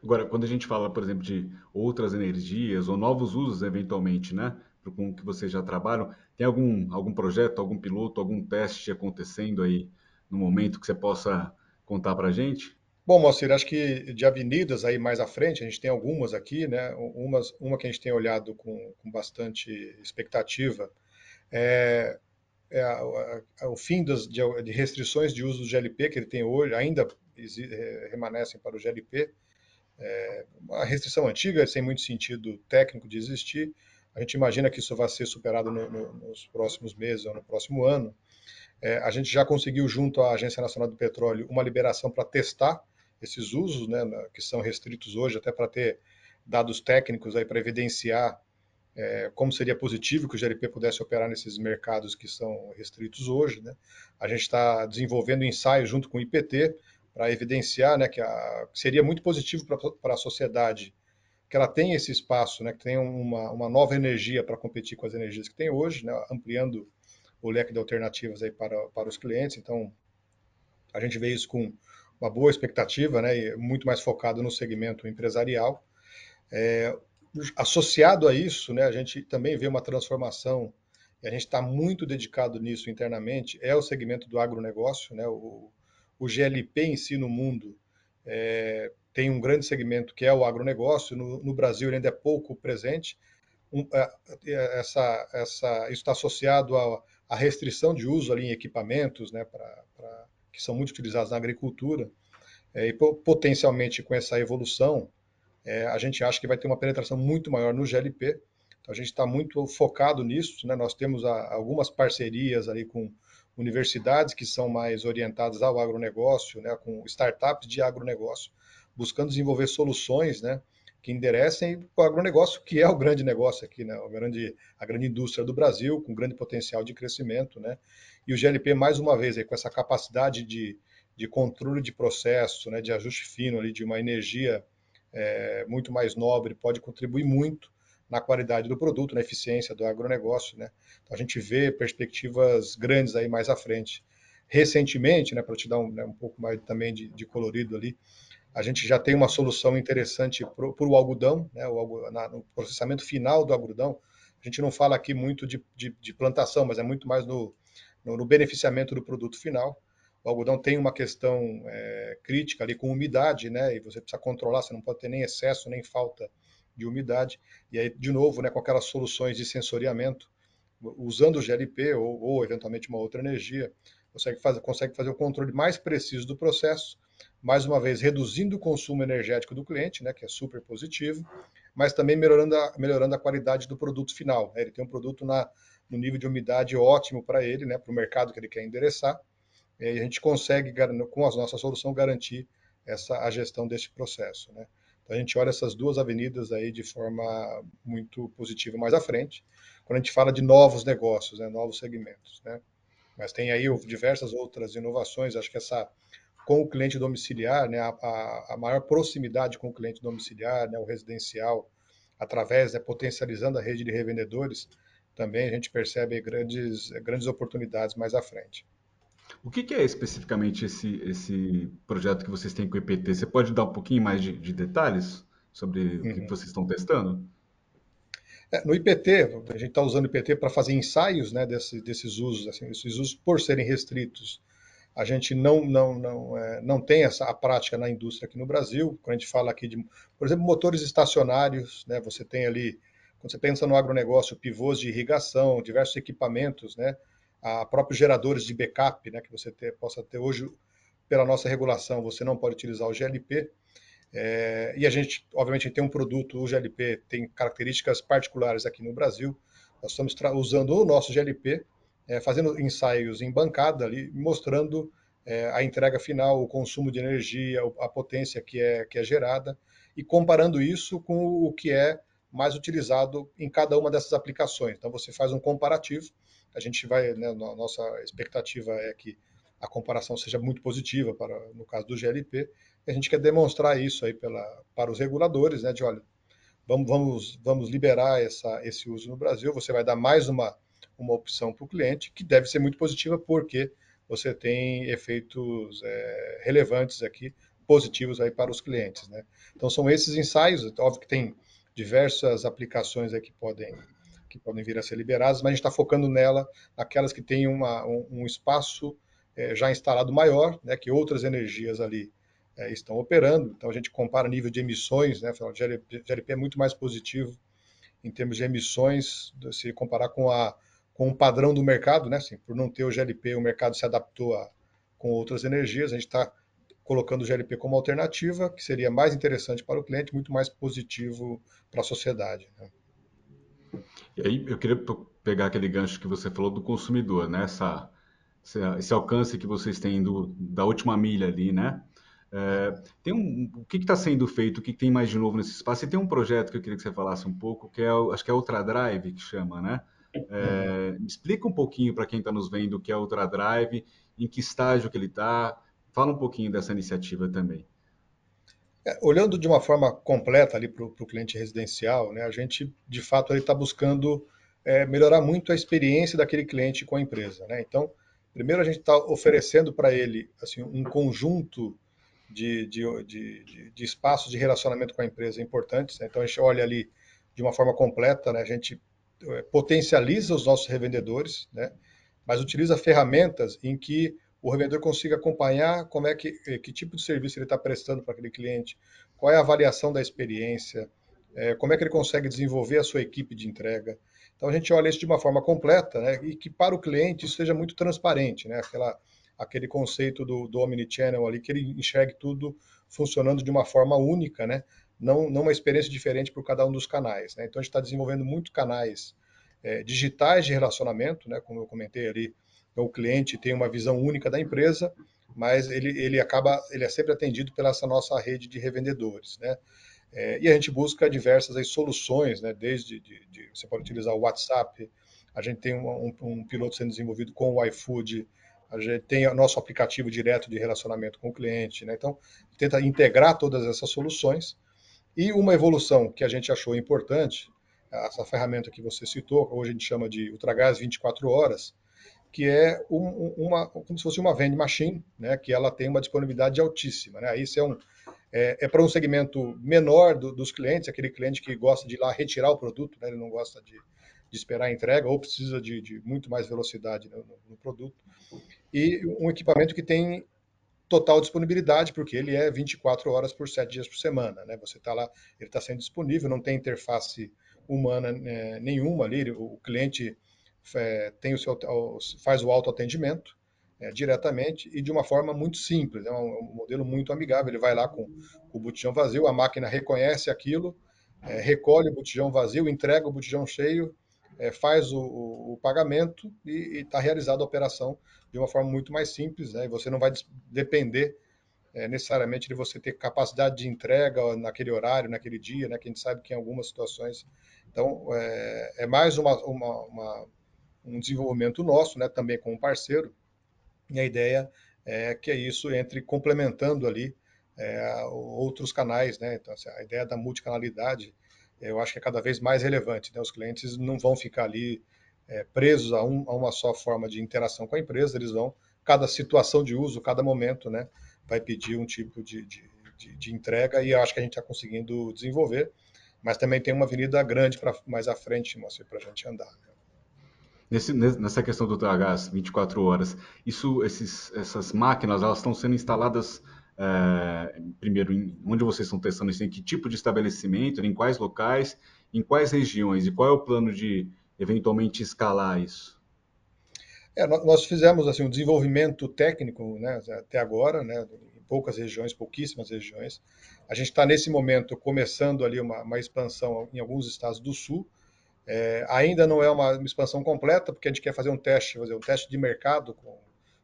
Agora, quando a gente fala, por exemplo, de outras energias ou novos usos, eventualmente, né? com que vocês já trabalham, tem algum, algum projeto, algum piloto, algum teste acontecendo aí no momento que você possa contar para a gente? Bom, Moacir, acho que de avenidas aí mais à frente, a gente tem algumas aqui, né? Umas, uma que a gente tem olhado com, com bastante expectativa é, é o fim das, de, de, restrições de uso do GLP que ele tem hoje, ainda é, remanescem para o GLP. É uma restrição antiga, sem muito sentido técnico de existir, a gente imagina que isso vai ser superado no, no, nos próximos meses ou no próximo ano. É, a gente já conseguiu, junto à Agência Nacional do Petróleo, uma liberação para testar esses usos, né, que são restritos hoje, até para ter dados técnicos aí para evidenciar é, como seria positivo que o GLP pudesse operar nesses mercados que são restritos hoje. Né? A gente está desenvolvendo ensaios junto com o IPT para evidenciar né, que, a, que seria muito positivo para a sociedade que ela tem esse espaço, né, que tem uma, uma nova energia para competir com as energias que tem hoje, né, ampliando o leque de alternativas aí para, para os clientes. Então, a gente vê isso com uma boa expectativa, né, e muito mais focado no segmento empresarial. É, associado a isso, né, a gente também vê uma transformação, e a gente está muito dedicado nisso internamente, é o segmento do agronegócio. Né, o, o GLP em si no mundo é, tem um grande segmento que é o agronegócio. No, no Brasil ele ainda é pouco presente. Um, é, é, essa, essa, isso está associado à, restrição de uso ali em equipamentos, né, pra, pra, que são muito utilizados na agricultura. É, e potencialmente com essa evolução, é, a gente acha que vai ter uma penetração muito maior no GLP. Então a gente está muito focado nisso. Né? Nós temos a, algumas parcerias ali com universidades que são mais orientadas ao agronegócio, né? com startups de agronegócio buscando desenvolver soluções, né, que enderecem o agronegócio, que é o grande negócio aqui, né, a grande, a grande indústria do Brasil, com grande potencial de crescimento, né, e o GLP, mais uma vez, aí, com essa capacidade de, de controle de processo, né, de ajuste fino ali, de uma energia é, muito mais nobre, pode contribuir muito na qualidade do produto, na eficiência do agronegócio, né, então a gente vê perspectivas grandes aí mais à frente. Recentemente, né, para te dar um, né, um pouco mais também de, de colorido ali, a gente já tem uma solução interessante para o algodão, né, o, na, no processamento final do algodão. A gente não fala aqui muito de, de, de plantação, mas é muito mais no, no, no, beneficiamento do produto final. O algodão tem uma questão é, crítica ali com umidade, né, e você precisa controlar, você não pode ter nem excesso nem falta de umidade. E aí, de novo, né, com aquelas soluções de sensoriamento, usando o GLP ou, ou eventualmente uma outra energia, consegue fazer, consegue fazer o controle mais preciso do processo mais uma vez reduzindo o consumo energético do cliente, né, que é super positivo, mas também melhorando a, melhorando a qualidade do produto final. Né? Ele tem um produto na, no nível de umidade ótimo para ele, né, para o mercado que ele quer endereçar, e a gente consegue, com a nossa solução, garantir essa, a gestão desse processo. Né? Então a gente olha essas duas avenidas aí de forma muito positiva mais à frente, quando a gente fala de novos negócios, né, novos segmentos. Né? Mas tem aí diversas outras inovações, acho que essa com o cliente domiciliar, né, a, a, maior proximidade com o cliente domiciliar, né, o residencial, através, né, potencializando a rede de revendedores, também a gente percebe grandes, grandes oportunidades mais à frente. O que, que é especificamente esse, esse projeto que vocês têm com o IPT? Você pode dar um pouquinho mais de, de detalhes sobre o que uhum. vocês estão testando? É, no IPT, a gente está usando o IPT para fazer ensaios né, desse, desses usos, assim, esses usos por serem restritos. A gente não, não, não, é, não tem essa a prática na indústria aqui no Brasil. Quando a gente fala aqui de, por exemplo, motores estacionários, né, você tem ali, quando você pensa no agronegócio, pivôs de irrigação, diversos equipamentos, né, a próprios geradores de backup, né, que você ter, possa ter hoje, pela nossa regulação, você não pode utilizar o GLP, é, e a gente, obviamente, tem um produto, o GLP tem características particulares aqui no Brasil. Nós estamos usando o nosso GLP, é, fazendo ensaios em bancada ali, mostrando é, a entrega final, o consumo de energia, a potência que é, que é gerada, e comparando isso com o que é mais utilizado em cada uma dessas aplicações. Então, você faz um comparativo. A gente vai, né, nossa expectativa é que a comparação seja muito positiva para no caso do GLP a gente quer demonstrar isso aí pela, para os reguladores, né, de olha, vamos, vamos, vamos liberar essa, esse uso no Brasil, você vai dar mais uma, uma opção para o cliente, que deve ser muito positiva, porque você tem efeitos é, relevantes aqui, positivos aí para os clientes. Né? Então, são esses ensaios, óbvio que tem diversas aplicações aí que podem, que podem vir a ser liberadas, mas a gente está focando nela, naquelas que têm uma, um, um espaço é, já instalado maior, né, que outras energias ali é, estão operando. Então a gente compara nível de emissões, né? O GLP é muito mais positivo em termos de emissões, se comparar com, a, com o padrão do mercado, né? Assim, por não ter o GLP, o mercado se adaptou a, com outras energias. A gente está colocando o GLP como alternativa, que seria mais interessante para o cliente, muito mais positivo para a sociedade. Né? E aí eu queria pegar aquele gancho que você falou do consumidor, né? Essa, esse alcance que vocês têm do, da última milha ali, né? É, tem um, o que está sendo feito, o que, que, tem mais de novo nesse espaço? E tem um projeto que eu queria que você falasse um pouco, que é, acho que é Ultra Drive, que chama, né? É, explica um pouquinho para quem está nos vendo o que é Ultra Drive, em que estágio que ele está, fala um pouquinho dessa iniciativa também. É, olhando de uma forma completa ali para o cliente residencial, né, a gente de fato está buscando é, melhorar muito a experiência daquele cliente com a empresa. Né? Então, primeiro a gente está oferecendo para ele assim, um conjunto de, de, de, de espaços de relacionamento com a empresa importantes. Né? Então, a gente olha ali de uma forma completa, né? a gente eh, potencializa os nossos revendedores, né? mas utiliza ferramentas em que o revendedor consiga acompanhar como é que, eh, que tipo de serviço ele está prestando para aquele cliente, qual é a avaliação da experiência, é, como é que ele consegue desenvolver a sua equipe de entrega. Então a gente olha isso de uma forma completa, né, e que para o cliente isso seja muito transparente, né, aquela aquele conceito do, do omnichannel ali, que ele enxergue tudo funcionando de uma forma única, né? Não, não uma experiência diferente por cada um dos canais. Né? Então a gente está desenvolvendo muito canais é, digitais de relacionamento, né? Como eu comentei ali, então, o cliente tem uma visão única da empresa, mas ele, ele acaba, ele é sempre atendido pela essa nossa rede de revendedores, né? É, e a gente busca diversas aí, soluções, né? Desde de, de, você pode utilizar o WhatsApp, a gente tem um, um, piloto sendo desenvolvido com o iFood, a gente tem o nosso aplicativo direto de relacionamento com o cliente, né? Então, tenta integrar todas essas soluções. E uma evolução que a gente achou importante, essa ferramenta que você citou, hoje a gente chama de Ultragás 24 horas, que é um, uma, como se fosse uma vending machine, né? Que ela tem uma disponibilidade altíssima, né? Isso é um é, é para um segmento menor do, dos clientes, aquele cliente que gosta de ir lá retirar o produto, né? Ele não gosta de, de esperar a entrega ou precisa de, de muito mais velocidade no, no produto e um equipamento que tem total disponibilidade, porque ele é 24 horas por 7 dias por semana. Né? Você está lá, ele está sendo disponível, não tem interface humana é, nenhuma ali, o cliente é, tem o seu, faz o autoatendimento é, diretamente e de uma forma muito simples, é um, um, modelo muito amigável. Ele vai lá com, com, o botijão vazio, a máquina reconhece aquilo, é, recolhe o botijão vazio, entrega o botijão cheio, é, faz o, o, o, pagamento e está realizada a operação de uma forma muito mais simples, né? E você não vai depender é, necessariamente de você ter capacidade de entrega naquele horário, naquele dia, né? Que a gente sabe que em algumas situações. Então, é, é mais uma, uma, uma, um desenvolvimento nosso, né? Também com um parceiro. E a ideia é que é isso entre complementando ali é, outros canais, né? Então, assim, a ideia da multicanalidade eu acho que é cada vez mais relevante. Né? Os clientes não vão ficar ali é, presos a, um, a, uma só forma de interação com a empresa, eles vão, cada situação de uso, cada momento, né, vai pedir um tipo de, de, de, de entrega e eu acho que a gente está conseguindo desenvolver. mas também tem uma avenida grande para mais à frente, para a gente andar. Né? Nesse, nessa questão do gás 24 horas, isso, esses, essas máquinas elas estão sendo instaladas é, primeiro em, onde vocês estão testando isso, em que tipo de estabelecimento, em quais locais, em quais regiões e qual é o plano de eventualmente escalar isso? É, nós fizemos assim um desenvolvimento técnico, né, até agora, né, em poucas regiões, pouquíssimas regiões. A gente está nesse momento começando ali uma, uma, expansão em alguns estados do sul. É, ainda não é uma, uma, expansão completa, porque a gente quer fazer um teste, fazer um teste de mercado com,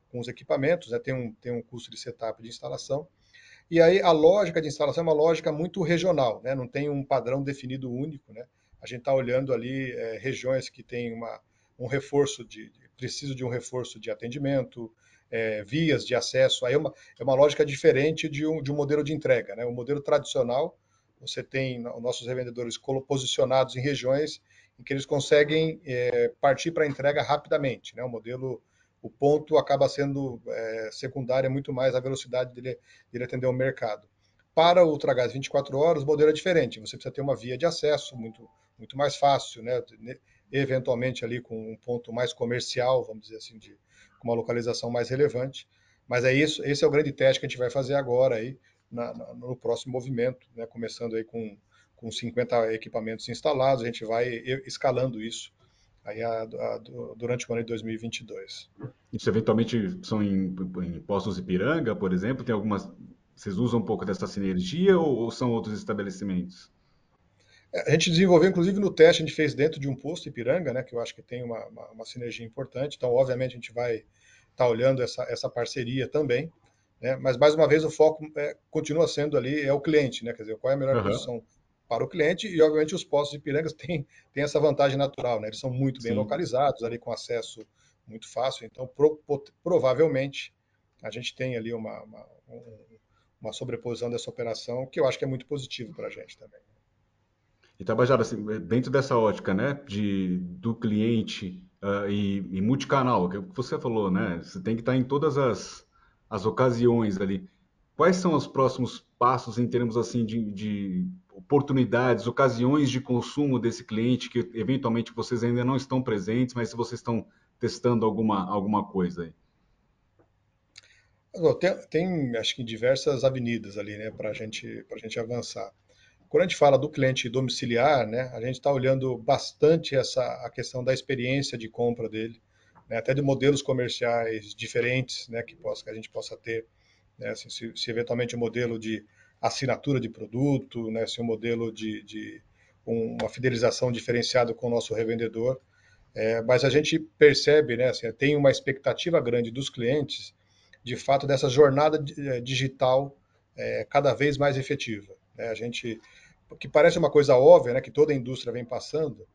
com os equipamentos, né, tem, um, tem um custo de setup de instalação. E aí a lógica de instalação é uma lógica muito regional, né, não tem um padrão definido único, né. A gente está olhando ali é, regiões que têm uma, um reforço de, de preciso de um reforço de atendimento, é, vias de acesso. Aí é uma, é uma lógica diferente de um, de um modelo de entrega. Né? O modelo tradicional, você tem nossos revendedores posicionados em regiões em que eles conseguem é, partir para a entrega rapidamente. Né? O modelo, o ponto acaba sendo é, secundário, é muito mais a velocidade dele, dele atender o mercado. Para o Ultragás 24 horas, o modelo é diferente. Você precisa ter uma via de acesso muito, muito mais fácil, né? eventualmente ali com um ponto mais comercial, vamos dizer assim, de, com uma localização mais relevante. Mas é isso, esse é o grande teste que a gente vai fazer agora aí na, na, no próximo movimento, né? começando aí com, com 50 equipamentos instalados, a gente vai escalando isso aí a, a, durante o ano de 2022. Isso eventualmente são em, em postos Ipiranga, por exemplo? Tem algumas. Vocês usam um pouco dessa sinergia ou, ou são outros estabelecimentos? A gente desenvolveu, inclusive, no teste, a gente fez dentro de um posto Ipiranga, né, que eu acho que tem uma, uma, uma sinergia importante. Então, obviamente, a gente vai estar tá olhando essa, essa parceria também. Né, mas, mais uma vez, o foco é, continua sendo ali, é o cliente, né, quer dizer, qual é a melhor uhum. posição para o cliente. E, obviamente, os postos Ipiranga *laughs* têm, têm essa vantagem natural, né, eles são muito bem Sim. localizados, ali com acesso muito fácil. Então, pro, provavelmente, a gente tem ali uma, uma, uma sobreposição dessa operação, que eu acho que é muito positivo para a gente também. E Tabajara, assim, dentro dessa ótica, né, de, do cliente uh, e, e, multicanal, que é o que você falou, né, você tem que estar em todas as, as ocasiões ali. Quais são os próximos passos em termos assim de, de oportunidades, ocasiões de consumo desse cliente que eventualmente vocês ainda não estão presentes, mas se vocês estão testando alguma, alguma coisa aí? Tem, tem, acho que diversas avenidas ali, né, para gente, a gente avançar. Quando a gente fala do cliente domiciliar, né, a gente está olhando bastante essa a questão da experiência de compra dele, né, até de modelos comerciais diferentes, né, que, possa, que a gente possa ter, né, assim, se, se, eventualmente o modelo de assinatura de produto, né, se um modelo de, de uma fidelização diferenciada com o nosso revendedor, é, mas a gente percebe, né, assim, tem uma expectativa grande dos clientes, de fato, dessa jornada eh, digital é, cada vez mais efetiva. Né? A gente, que parece uma coisa óbvia, né, que toda a indústria vem passando,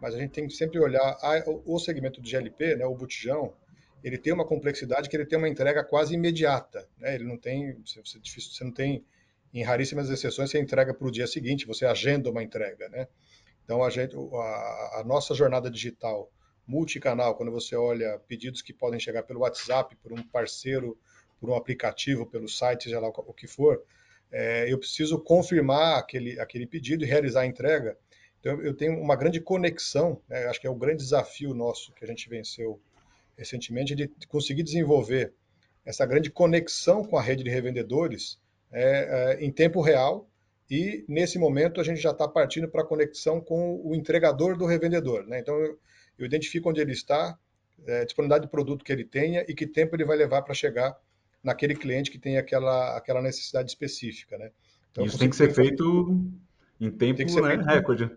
mas a gente tem que sempre olhar a, o segmento do GLP, né, o botijão, ele tem uma complexidade que ele tem uma entrega quase imediata, né? Ele não tem, você, você não tem, em raríssimas exceções, você entrega para o dia seguinte, você agenda uma entrega, né? Então a gente, a, a nossa jornada digital multicanal, quando você olha pedidos que podem chegar pelo WhatsApp, por um parceiro, por um aplicativo, pelo site, seja lá o que for, é, eu preciso confirmar aquele, aquele pedido e realizar a entrega. Então, eu tenho uma grande conexão, né, acho que é o grande desafio nosso que a gente venceu recentemente, de conseguir desenvolver essa grande conexão com a rede de revendedores é, é, em tempo real e, nesse momento, a gente já está partindo para a conexão com o entregador do revendedor. Né? Então, eu, eu identifico onde ele está, é, disponibilidade de produto que ele tenha e que tempo ele vai levar para chegar naquele cliente que tem aquela, aquela necessidade específica, né? Então, Isso tem que ser feito em tempo né, recorde.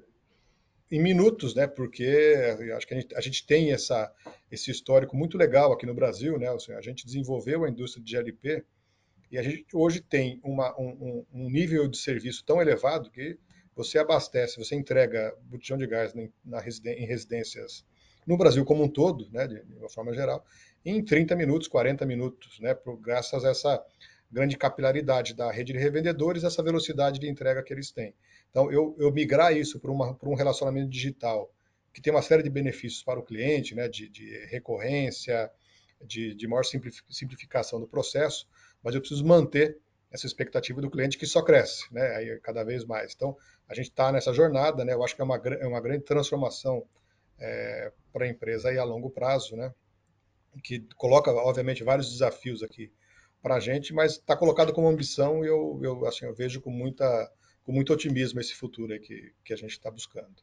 Em minutos, né? Porque acho que a gente, a gente, tem essa, esse histórico muito legal aqui no Brasil, né? a gente desenvolveu a indústria de GLP e a gente hoje tem uma, um, um, nível de serviço tão elevado que você abastece, você entrega botijão de gás na, em residências no Brasil como um todo, né, de, de uma forma geral, em 30 minutos, 40 minutos, né, por, graças a essa grande capilaridade da rede de revendedores, essa velocidade de entrega que eles têm. Então, eu, eu migrar isso para, um relacionamento digital, que tem uma série de benefícios para o cliente, né, de, de recorrência, de, de maior simplificação do processo, mas eu preciso manter essa expectativa do cliente que só cresce, né? Aí, cada vez mais. Então, a gente está nessa jornada, né? Eu acho que é uma, é uma grande transformação é, para a empresa aí a longo prazo, né? Que coloca, obviamente, vários desafios aqui para a gente, mas está colocado como ambição e eu, eu, assim, eu vejo com, muita, com muito otimismo esse futuro aí que, que a gente está buscando.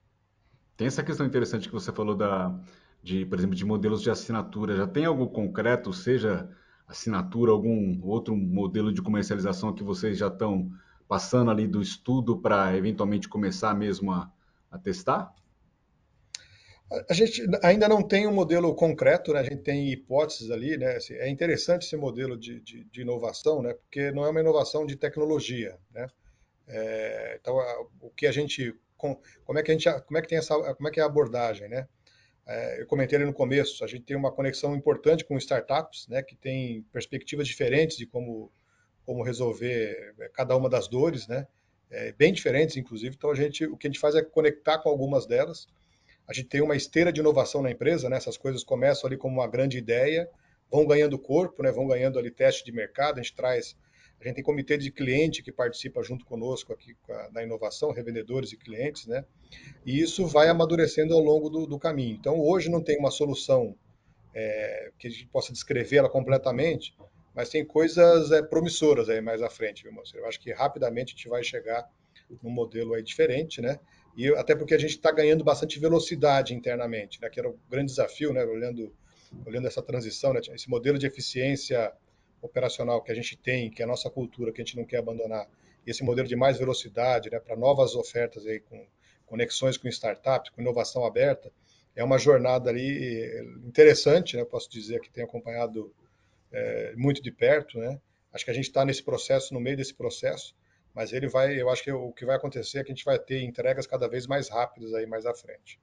Tem essa questão interessante que você falou da, de, por exemplo, de modelos de assinatura. Já tem algo concreto, seja assinatura, algum outro modelo de comercialização que vocês já estão passando ali do estudo para eventualmente começar mesmo a, a testar? A gente ainda não tem um modelo concreto, né? a gente tem hipóteses ali. Né? Assim, é interessante esse modelo de, de, de, inovação, né? porque não é uma inovação de tecnologia. Né? É, então, o que a gente. Como é que a gente. Como é que tem essa. Como é que é a abordagem? Né? É, eu comentei ali no começo, a gente tem uma conexão importante com startups, né? que tem perspectivas diferentes de como, como resolver é, cada uma das dores, né? É, bem diferentes, inclusive. Então, a gente, o que a gente faz é conectar com algumas delas a gente tem uma esteira de inovação na empresa, né? Essas coisas começam ali como uma grande ideia, vão ganhando corpo, né? Vão ganhando ali teste de mercado. A gente traz, a gente tem comitê de cliente que participa junto conosco aqui na inovação, revendedores e clientes, né? E isso vai amadurecendo ao longo do, do caminho. Então, hoje não tem uma solução é, que a gente possa descrever ela completamente, mas tem coisas é, promissoras aí mais à frente, viu, moço? Eu acho que rapidamente a gente vai chegar num modelo aí diferente, né? E até porque a gente está ganhando bastante velocidade internamente, né? que era o grande desafio, né? olhando, olhando essa transição, né? esse modelo de eficiência operacional que a gente tem, que é a nossa cultura, que a gente não quer abandonar, esse modelo de mais velocidade né? para novas ofertas aí, com conexões com startups, com inovação aberta, é uma jornada ali eh, interessante, né? posso dizer que tenho acompanhado é, muito de perto. Né? Acho que a gente está nesse processo, no meio desse processo, mas ele vai, eu acho que o que vai acontecer é que a gente vai ter entregas cada vez mais rápidas aí mais à frente.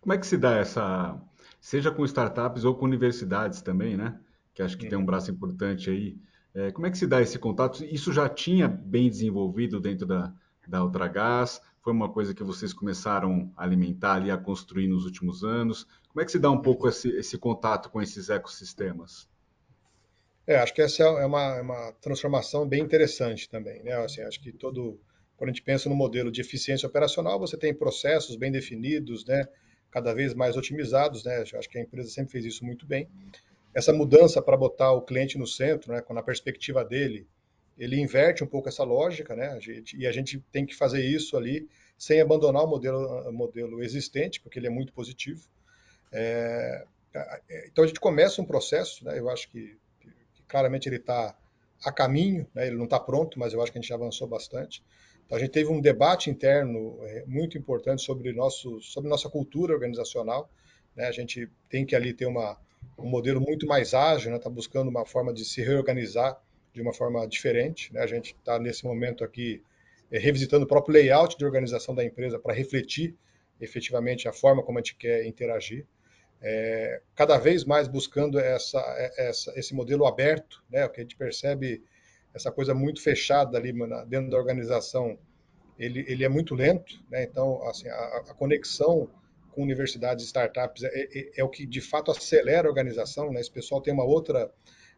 Como é que se dá essa, seja com startups ou com universidades também, né? Que acho que tem um uhum. braço importante aí. É, como é que se dá esse contato? Isso já tinha bem desenvolvido dentro da, da Ultragás? Foi uma coisa que vocês começaram a alimentar ali, a construir nos últimos anos? Como é que se dá um pouco esse, esse contato com esses ecossistemas? É, acho que essa é, é uma, é uma transformação bem interessante também, né? Assim, acho que todo, quando a gente pensa no modelo de eficiência operacional, você tem processos bem definidos, né? Cada vez mais otimizados, né? Acho que a empresa sempre fez isso muito bem. Essa mudança para botar o cliente no centro, né? Com a perspectiva dele, ele inverte um pouco essa lógica, né? A gente, e a gente tem que fazer isso ali sem abandonar o modelo, modelo existente, porque ele é muito positivo. É, então a gente começa um processo, né? Eu acho que claramente ele está a caminho, né? ele não está pronto, mas eu acho que a gente já avançou bastante. Então, a gente teve um debate interno é, muito importante sobre, nosso, sobre nossa cultura organizacional. Né? A gente tem que ali ter uma, um modelo muito mais ágil, está né? Tá buscando uma forma de se reorganizar de uma forma diferente. Né? A gente está, nesse momento aqui, é, revisitando o próprio layout de organização da empresa para refletir efetivamente a forma como a gente quer interagir é, cada vez mais buscando essa, essa, esse modelo aberto, né, que a gente percebe essa coisa muito fechada ali dentro da organização, ele, ele é muito lento, né, então assim, a, a conexão com universidades startups é, é, é, o que de fato acelera a organização, né, esse pessoal tem uma outra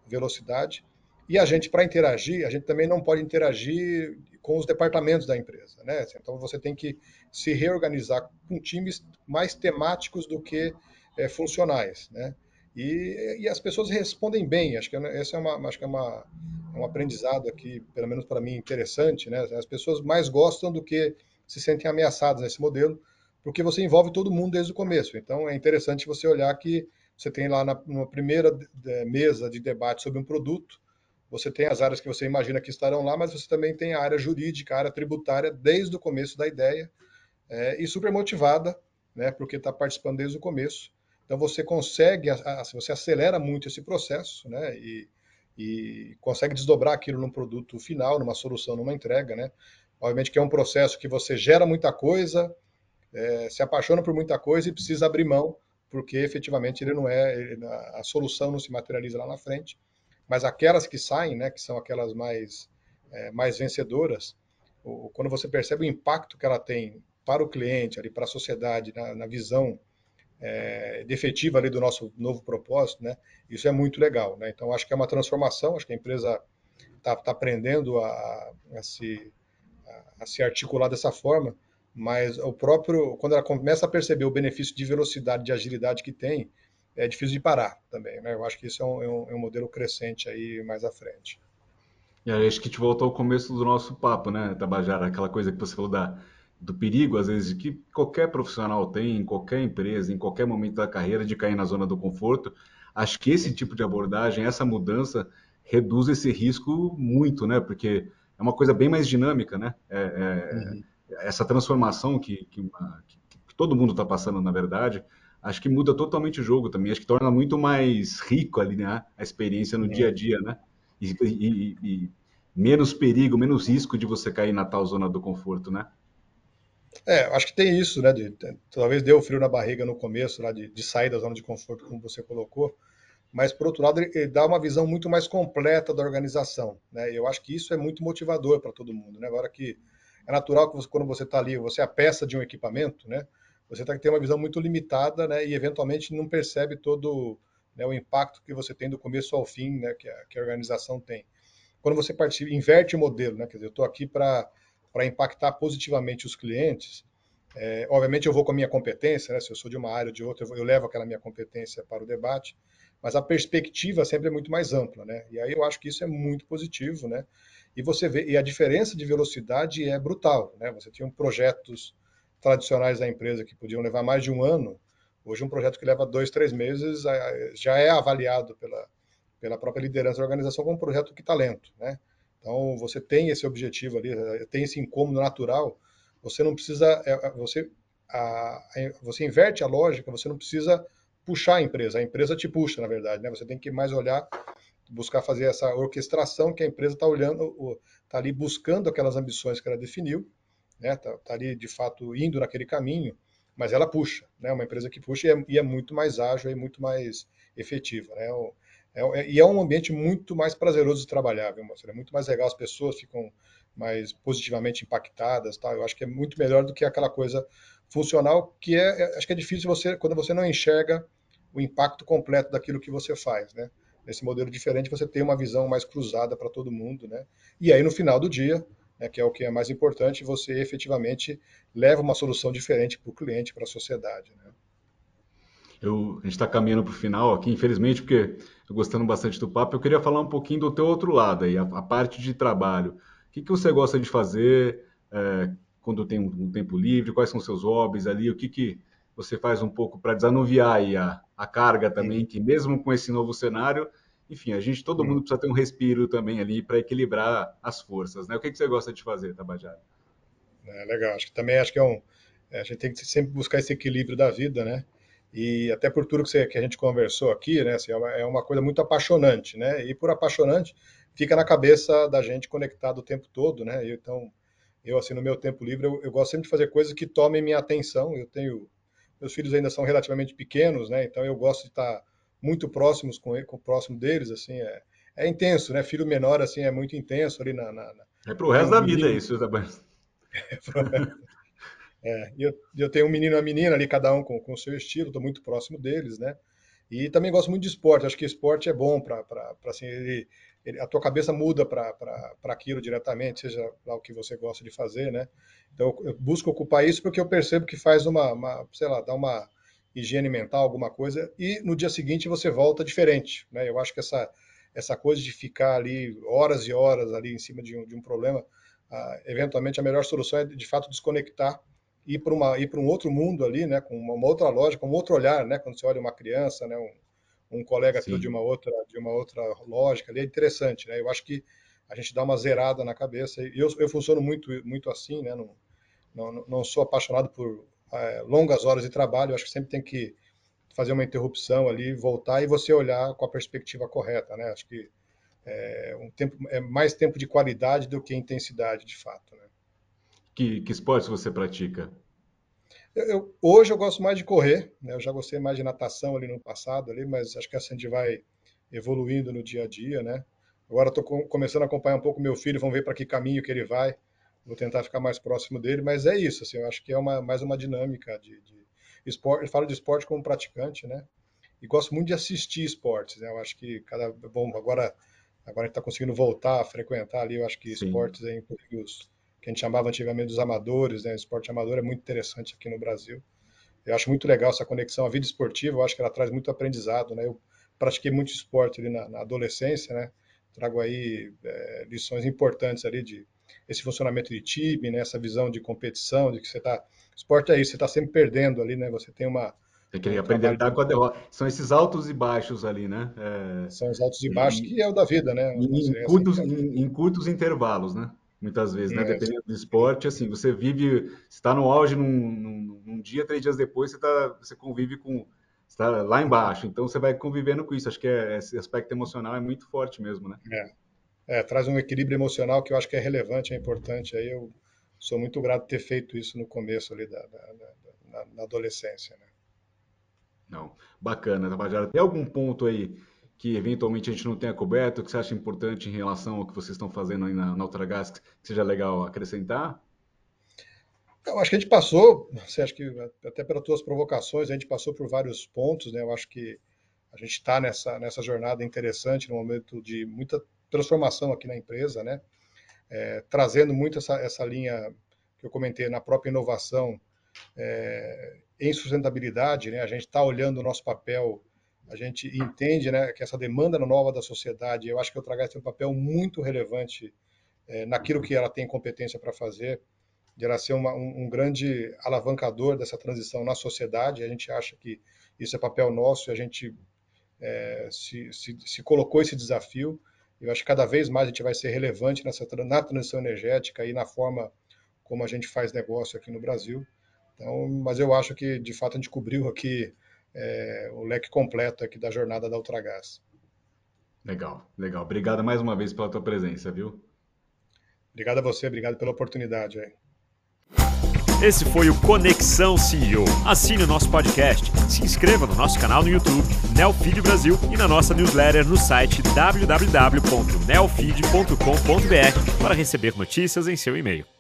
velocidade, e a gente, para interagir, a gente também não pode interagir com os departamentos da empresa, né, então você tem que se reorganizar com times mais temáticos do que é, funcionais, né? E, e, as pessoas respondem bem. Acho que esse é uma, acho que é uma, é um aprendizado aqui, pelo menos para mim, interessante, né? As pessoas mais gostam do que se sentem ameaçadas nesse modelo, porque você envolve todo mundo desde o começo. Então é interessante você olhar que você tem lá na, numa primeira mesa de debate sobre um produto, você tem as áreas que você imagina que estarão lá, mas você também tem a área jurídica, a área tributária desde o começo da ideia é, e super motivada, né? Porque está participando desde o começo. Então você consegue, você acelera muito esse processo, né? E, e consegue desdobrar aquilo num produto final, numa solução, numa entrega, né? Obviamente que é um processo que você gera muita coisa, é, se apaixona por muita coisa e precisa abrir mão, porque efetivamente ele não é, ele, a solução não se materializa lá na frente. Mas aquelas que saem, né, que são aquelas mais, é, mais vencedoras, o, quando você percebe o impacto que ela tem para o cliente, ali, para a sociedade, na, na visão é, defetiva ali do nosso novo propósito, né? Isso é muito legal, né? Então acho que é uma transformação, acho que a empresa tá, tá aprendendo a, a, se, a, a se articular dessa forma, mas o próprio, quando ela começa a perceber o benefício de velocidade, de agilidade que tem, é difícil de parar também, né? Eu acho que isso é um, é um, é um modelo crescente aí mais à frente. E aí, acho que te voltou ao começo do nosso papo, né, Tabajara? Aquela coisa que você falou da, do perigo, às vezes, que qualquer profissional tem, em qualquer empresa, em qualquer momento da carreira, de cair na zona do conforto. Acho que esse tipo de abordagem, essa mudança, reduz esse risco muito, né? Porque é uma coisa bem mais dinâmica, né? É, é, uhum. Essa transformação que, que, que, todo mundo está passando, na verdade, acho que muda totalmente o jogo também. Acho que torna muito mais rico ali, né? A experiência no é. dia a dia, né? E, e, e, menos perigo, menos risco de você cair na tal zona do conforto, né? É, acho que tem isso, né? De, talvez deu frio na barriga no começo, lá de, de, sair da zona de conforto, como você colocou. Mas, por outro lado, ele, ele dá uma visão muito mais completa da organização. Né? Eu acho que isso é muito motivador para todo mundo. Né? Agora que é natural que você, quando você está ali, você é a peça de um equipamento, né? você tem que ter uma visão muito limitada né? e, eventualmente, não percebe todo né, o impacto que você tem do começo ao fim, né, que, a, que a organização tem. Quando você participa, inverte o modelo, né, quer dizer, eu estou aqui para impactar positivamente os clientes, é, obviamente eu vou com a minha competência, né, se eu sou de uma área ou de outra, eu, eu, levo aquela minha competência para o debate, mas a perspectiva sempre é muito mais ampla, né, e aí eu acho que isso é muito positivo, né, e você vê, e a diferença de velocidade é brutal, né, você tinha projetos tradicionais da empresa que podiam levar mais de um ano, Hoje, um projeto que leva dois, três meses já é avaliado pela, pela própria liderança da organização como um projeto que talento, né? Então, você tem esse objetivo ali, tem esse incômodo natural, você não precisa, é, é, você, a, você inverte a lógica, você não precisa puxar a empresa, a empresa te puxa, na verdade, né? Você tem que mais olhar, buscar fazer essa orquestração que a empresa está olhando, está ali buscando aquelas ambições que ela definiu, né? Está tá ali, de fato, indo naquele caminho, mas ela puxa, né? Uma empresa que puxa e é, e é muito mais ágil e muito mais efetiva, né? É, é, e é um ambiente muito mais prazeroso de trabalhar, viu, Marcelo? É muito mais legal, as pessoas ficam mais positivamente impactadas, tá? Eu acho que é muito melhor do que aquela coisa funcional que é, é, acho que é difícil você quando você não enxerga o impacto completo daquilo que você faz, né? Nesse modelo diferente você tem uma visão mais cruzada para todo mundo, né? E aí no final do dia né, que é o que é mais importante, você efetivamente leva uma solução diferente para o cliente, para a sociedade. Né? Eu, a gente está caminhando para o final aqui, infelizmente, porque gostando bastante do papo. Eu queria falar um pouquinho do teu outro lado, aí, a, a parte de trabalho. O que, que você gosta de fazer é, quando tem um, um, tempo livre? Quais são os seus hobbies ali? O que, que você faz um pouco para desanuviar aí a, a carga também, que mesmo com esse novo cenário, enfim, a gente, todo mundo precisa ter um respiro também ali para equilibrar as forças, né? O que, que você gosta de fazer, Tabajara? É, legal, acho que também acho que é um, é, a gente tem que sempre buscar esse equilíbrio da vida, né? E até por tudo que, você, que a gente conversou aqui, né? Assim, é, uma, é uma coisa muito apaixonante, né? E por apaixonante, fica na cabeça da gente conectado o tempo todo, né? então, eu, assim, no meu tempo livre, eu, eu, gosto sempre de fazer coisas que tomem minha atenção. Eu tenho... Meus filhos ainda são relativamente pequenos, né? Então, eu gosto de estar muito próximos com, com próximo deles, assim, é, é intenso, né? Filho menor, assim, é muito intenso ali na... na, na é pro resto da vida isso, tá *laughs* É, eu, eu tenho um menino e uma menina ali, cada um com o seu estilo, estou muito próximo deles, né? E também gosto muito de esporte, acho que esporte é bom para, assim, ele, a tua cabeça muda para aquilo diretamente, seja lá o que você gosta de fazer, né? Então eu busco ocupar isso porque eu percebo que faz uma, uma sei lá, dá uma higiene mental, alguma coisa, e no dia seguinte você volta diferente. Né? Eu acho que essa, essa coisa de ficar ali horas e horas ali em cima de um, de um problema, ah, eventualmente a melhor solução é de fato desconectar ir para uma ir para um outro mundo ali, né, com uma, outra lógica, um outro olhar, né, quando você olha uma criança, né, um, um colega teu de uma outra de uma outra lógica ali é interessante, né? Eu acho que a gente dá uma zerada na cabeça e eu, eu funciono muito muito assim, né? Não, não, não sou apaixonado por é, longas horas de trabalho, eu acho que sempre tem que fazer uma interrupção ali, voltar e você olhar com a perspectiva correta, né? Acho que é, um tempo, é mais tempo de qualidade do que intensidade, de fato, né? Que, que esportes você pratica? Eu, hoje eu gosto mais de correr, né? Eu já gostei mais de natação ali no passado, ali, mas acho que assim a gente vai evoluindo no dia a dia, né? Agora estou começando a acompanhar um pouco meu filho, vamos ver para que caminho que ele vai vou tentar ficar mais próximo dele, mas é isso, assim, eu acho que é uma, mais uma dinâmica de, de esporte, eu falo de esporte como praticante, né, e gosto muito de assistir esportes, né, eu acho que cada, bom, agora Agora a gente está conseguindo voltar a frequentar ali, eu acho que Sim. esportes aí, os, que a gente chamava antigamente dos amadores, né? O esporte amador é muito interessante aqui no Brasil. Eu acho muito legal essa conexão à vida esportiva, eu acho que ela traz muito aprendizado, né? Eu pratiquei muito esporte ali na, na adolescência, né? Trago aí é, lições importantes ali de esse funcionamento de time, né? Essa visão de competição, de que você está... Esporte é isso, você está sempre perdendo ali, né? Você tem uma... Tem que aprender a lidar com a derrota. São esses altos e baixos ali, né? É... São os altos e baixos, e, que é o da vida, né? Em, em curtos, assim, em curtos intervalos, né? Muitas vezes, né? É, Dependendo do esporte, assim, você vive, está no auge num, num, num, dia, três dias depois você, tá, você convive com, está lá embaixo, então você vai convivendo com isso. Acho que é, esse aspecto emocional é muito forte mesmo, né? É. é. traz um equilíbrio emocional que eu acho que é relevante, é importante. Aí eu sou muito grato de ter feito isso no começo ali da, da, da na, na, adolescência, né? Não, bacana, Tabajara. Tem algum ponto aí que eventualmente a gente não tenha coberto, que você acha importante em relação ao que vocês estão fazendo aí na, na que seja legal acrescentar? Eu acho que a gente passou, você acha que até pelas tuas provocações, a gente passou por vários pontos, né? Eu acho que a gente está nessa, nessa jornada interessante, num momento de muita transformação aqui na empresa, né? É, trazendo muito essa, essa linha que eu comentei na própria inovação é, em sustentabilidade, né? A gente está olhando o nosso papel a gente entende né, que essa demanda nova da sociedade, eu acho que o Ultragás tem um papel muito relevante é, naquilo que ela tem competência para fazer, de ela ser uma, um, um, grande alavancador dessa transição na sociedade. A gente acha que isso é papel nosso e a gente é, se, se, se, colocou esse desafio. Eu acho que cada vez mais a gente vai ser relevante nessa, na transição energética e na forma como a gente faz negócio aqui no Brasil. Então, mas eu acho que, de fato, a gente cobriu aqui é, o leque completo aqui da jornada da Ultragás. Legal, legal. Obrigado mais uma vez pela tua presença, viu? Obrigado a você, obrigado pela oportunidade. Aí. Esse foi o Conexão CEO. Assine o nosso podcast, se inscreva no nosso canal no YouTube, Neofeed Brasil, e na nossa newsletter no site www.neofeed.com.br para receber notícias em seu e-mail.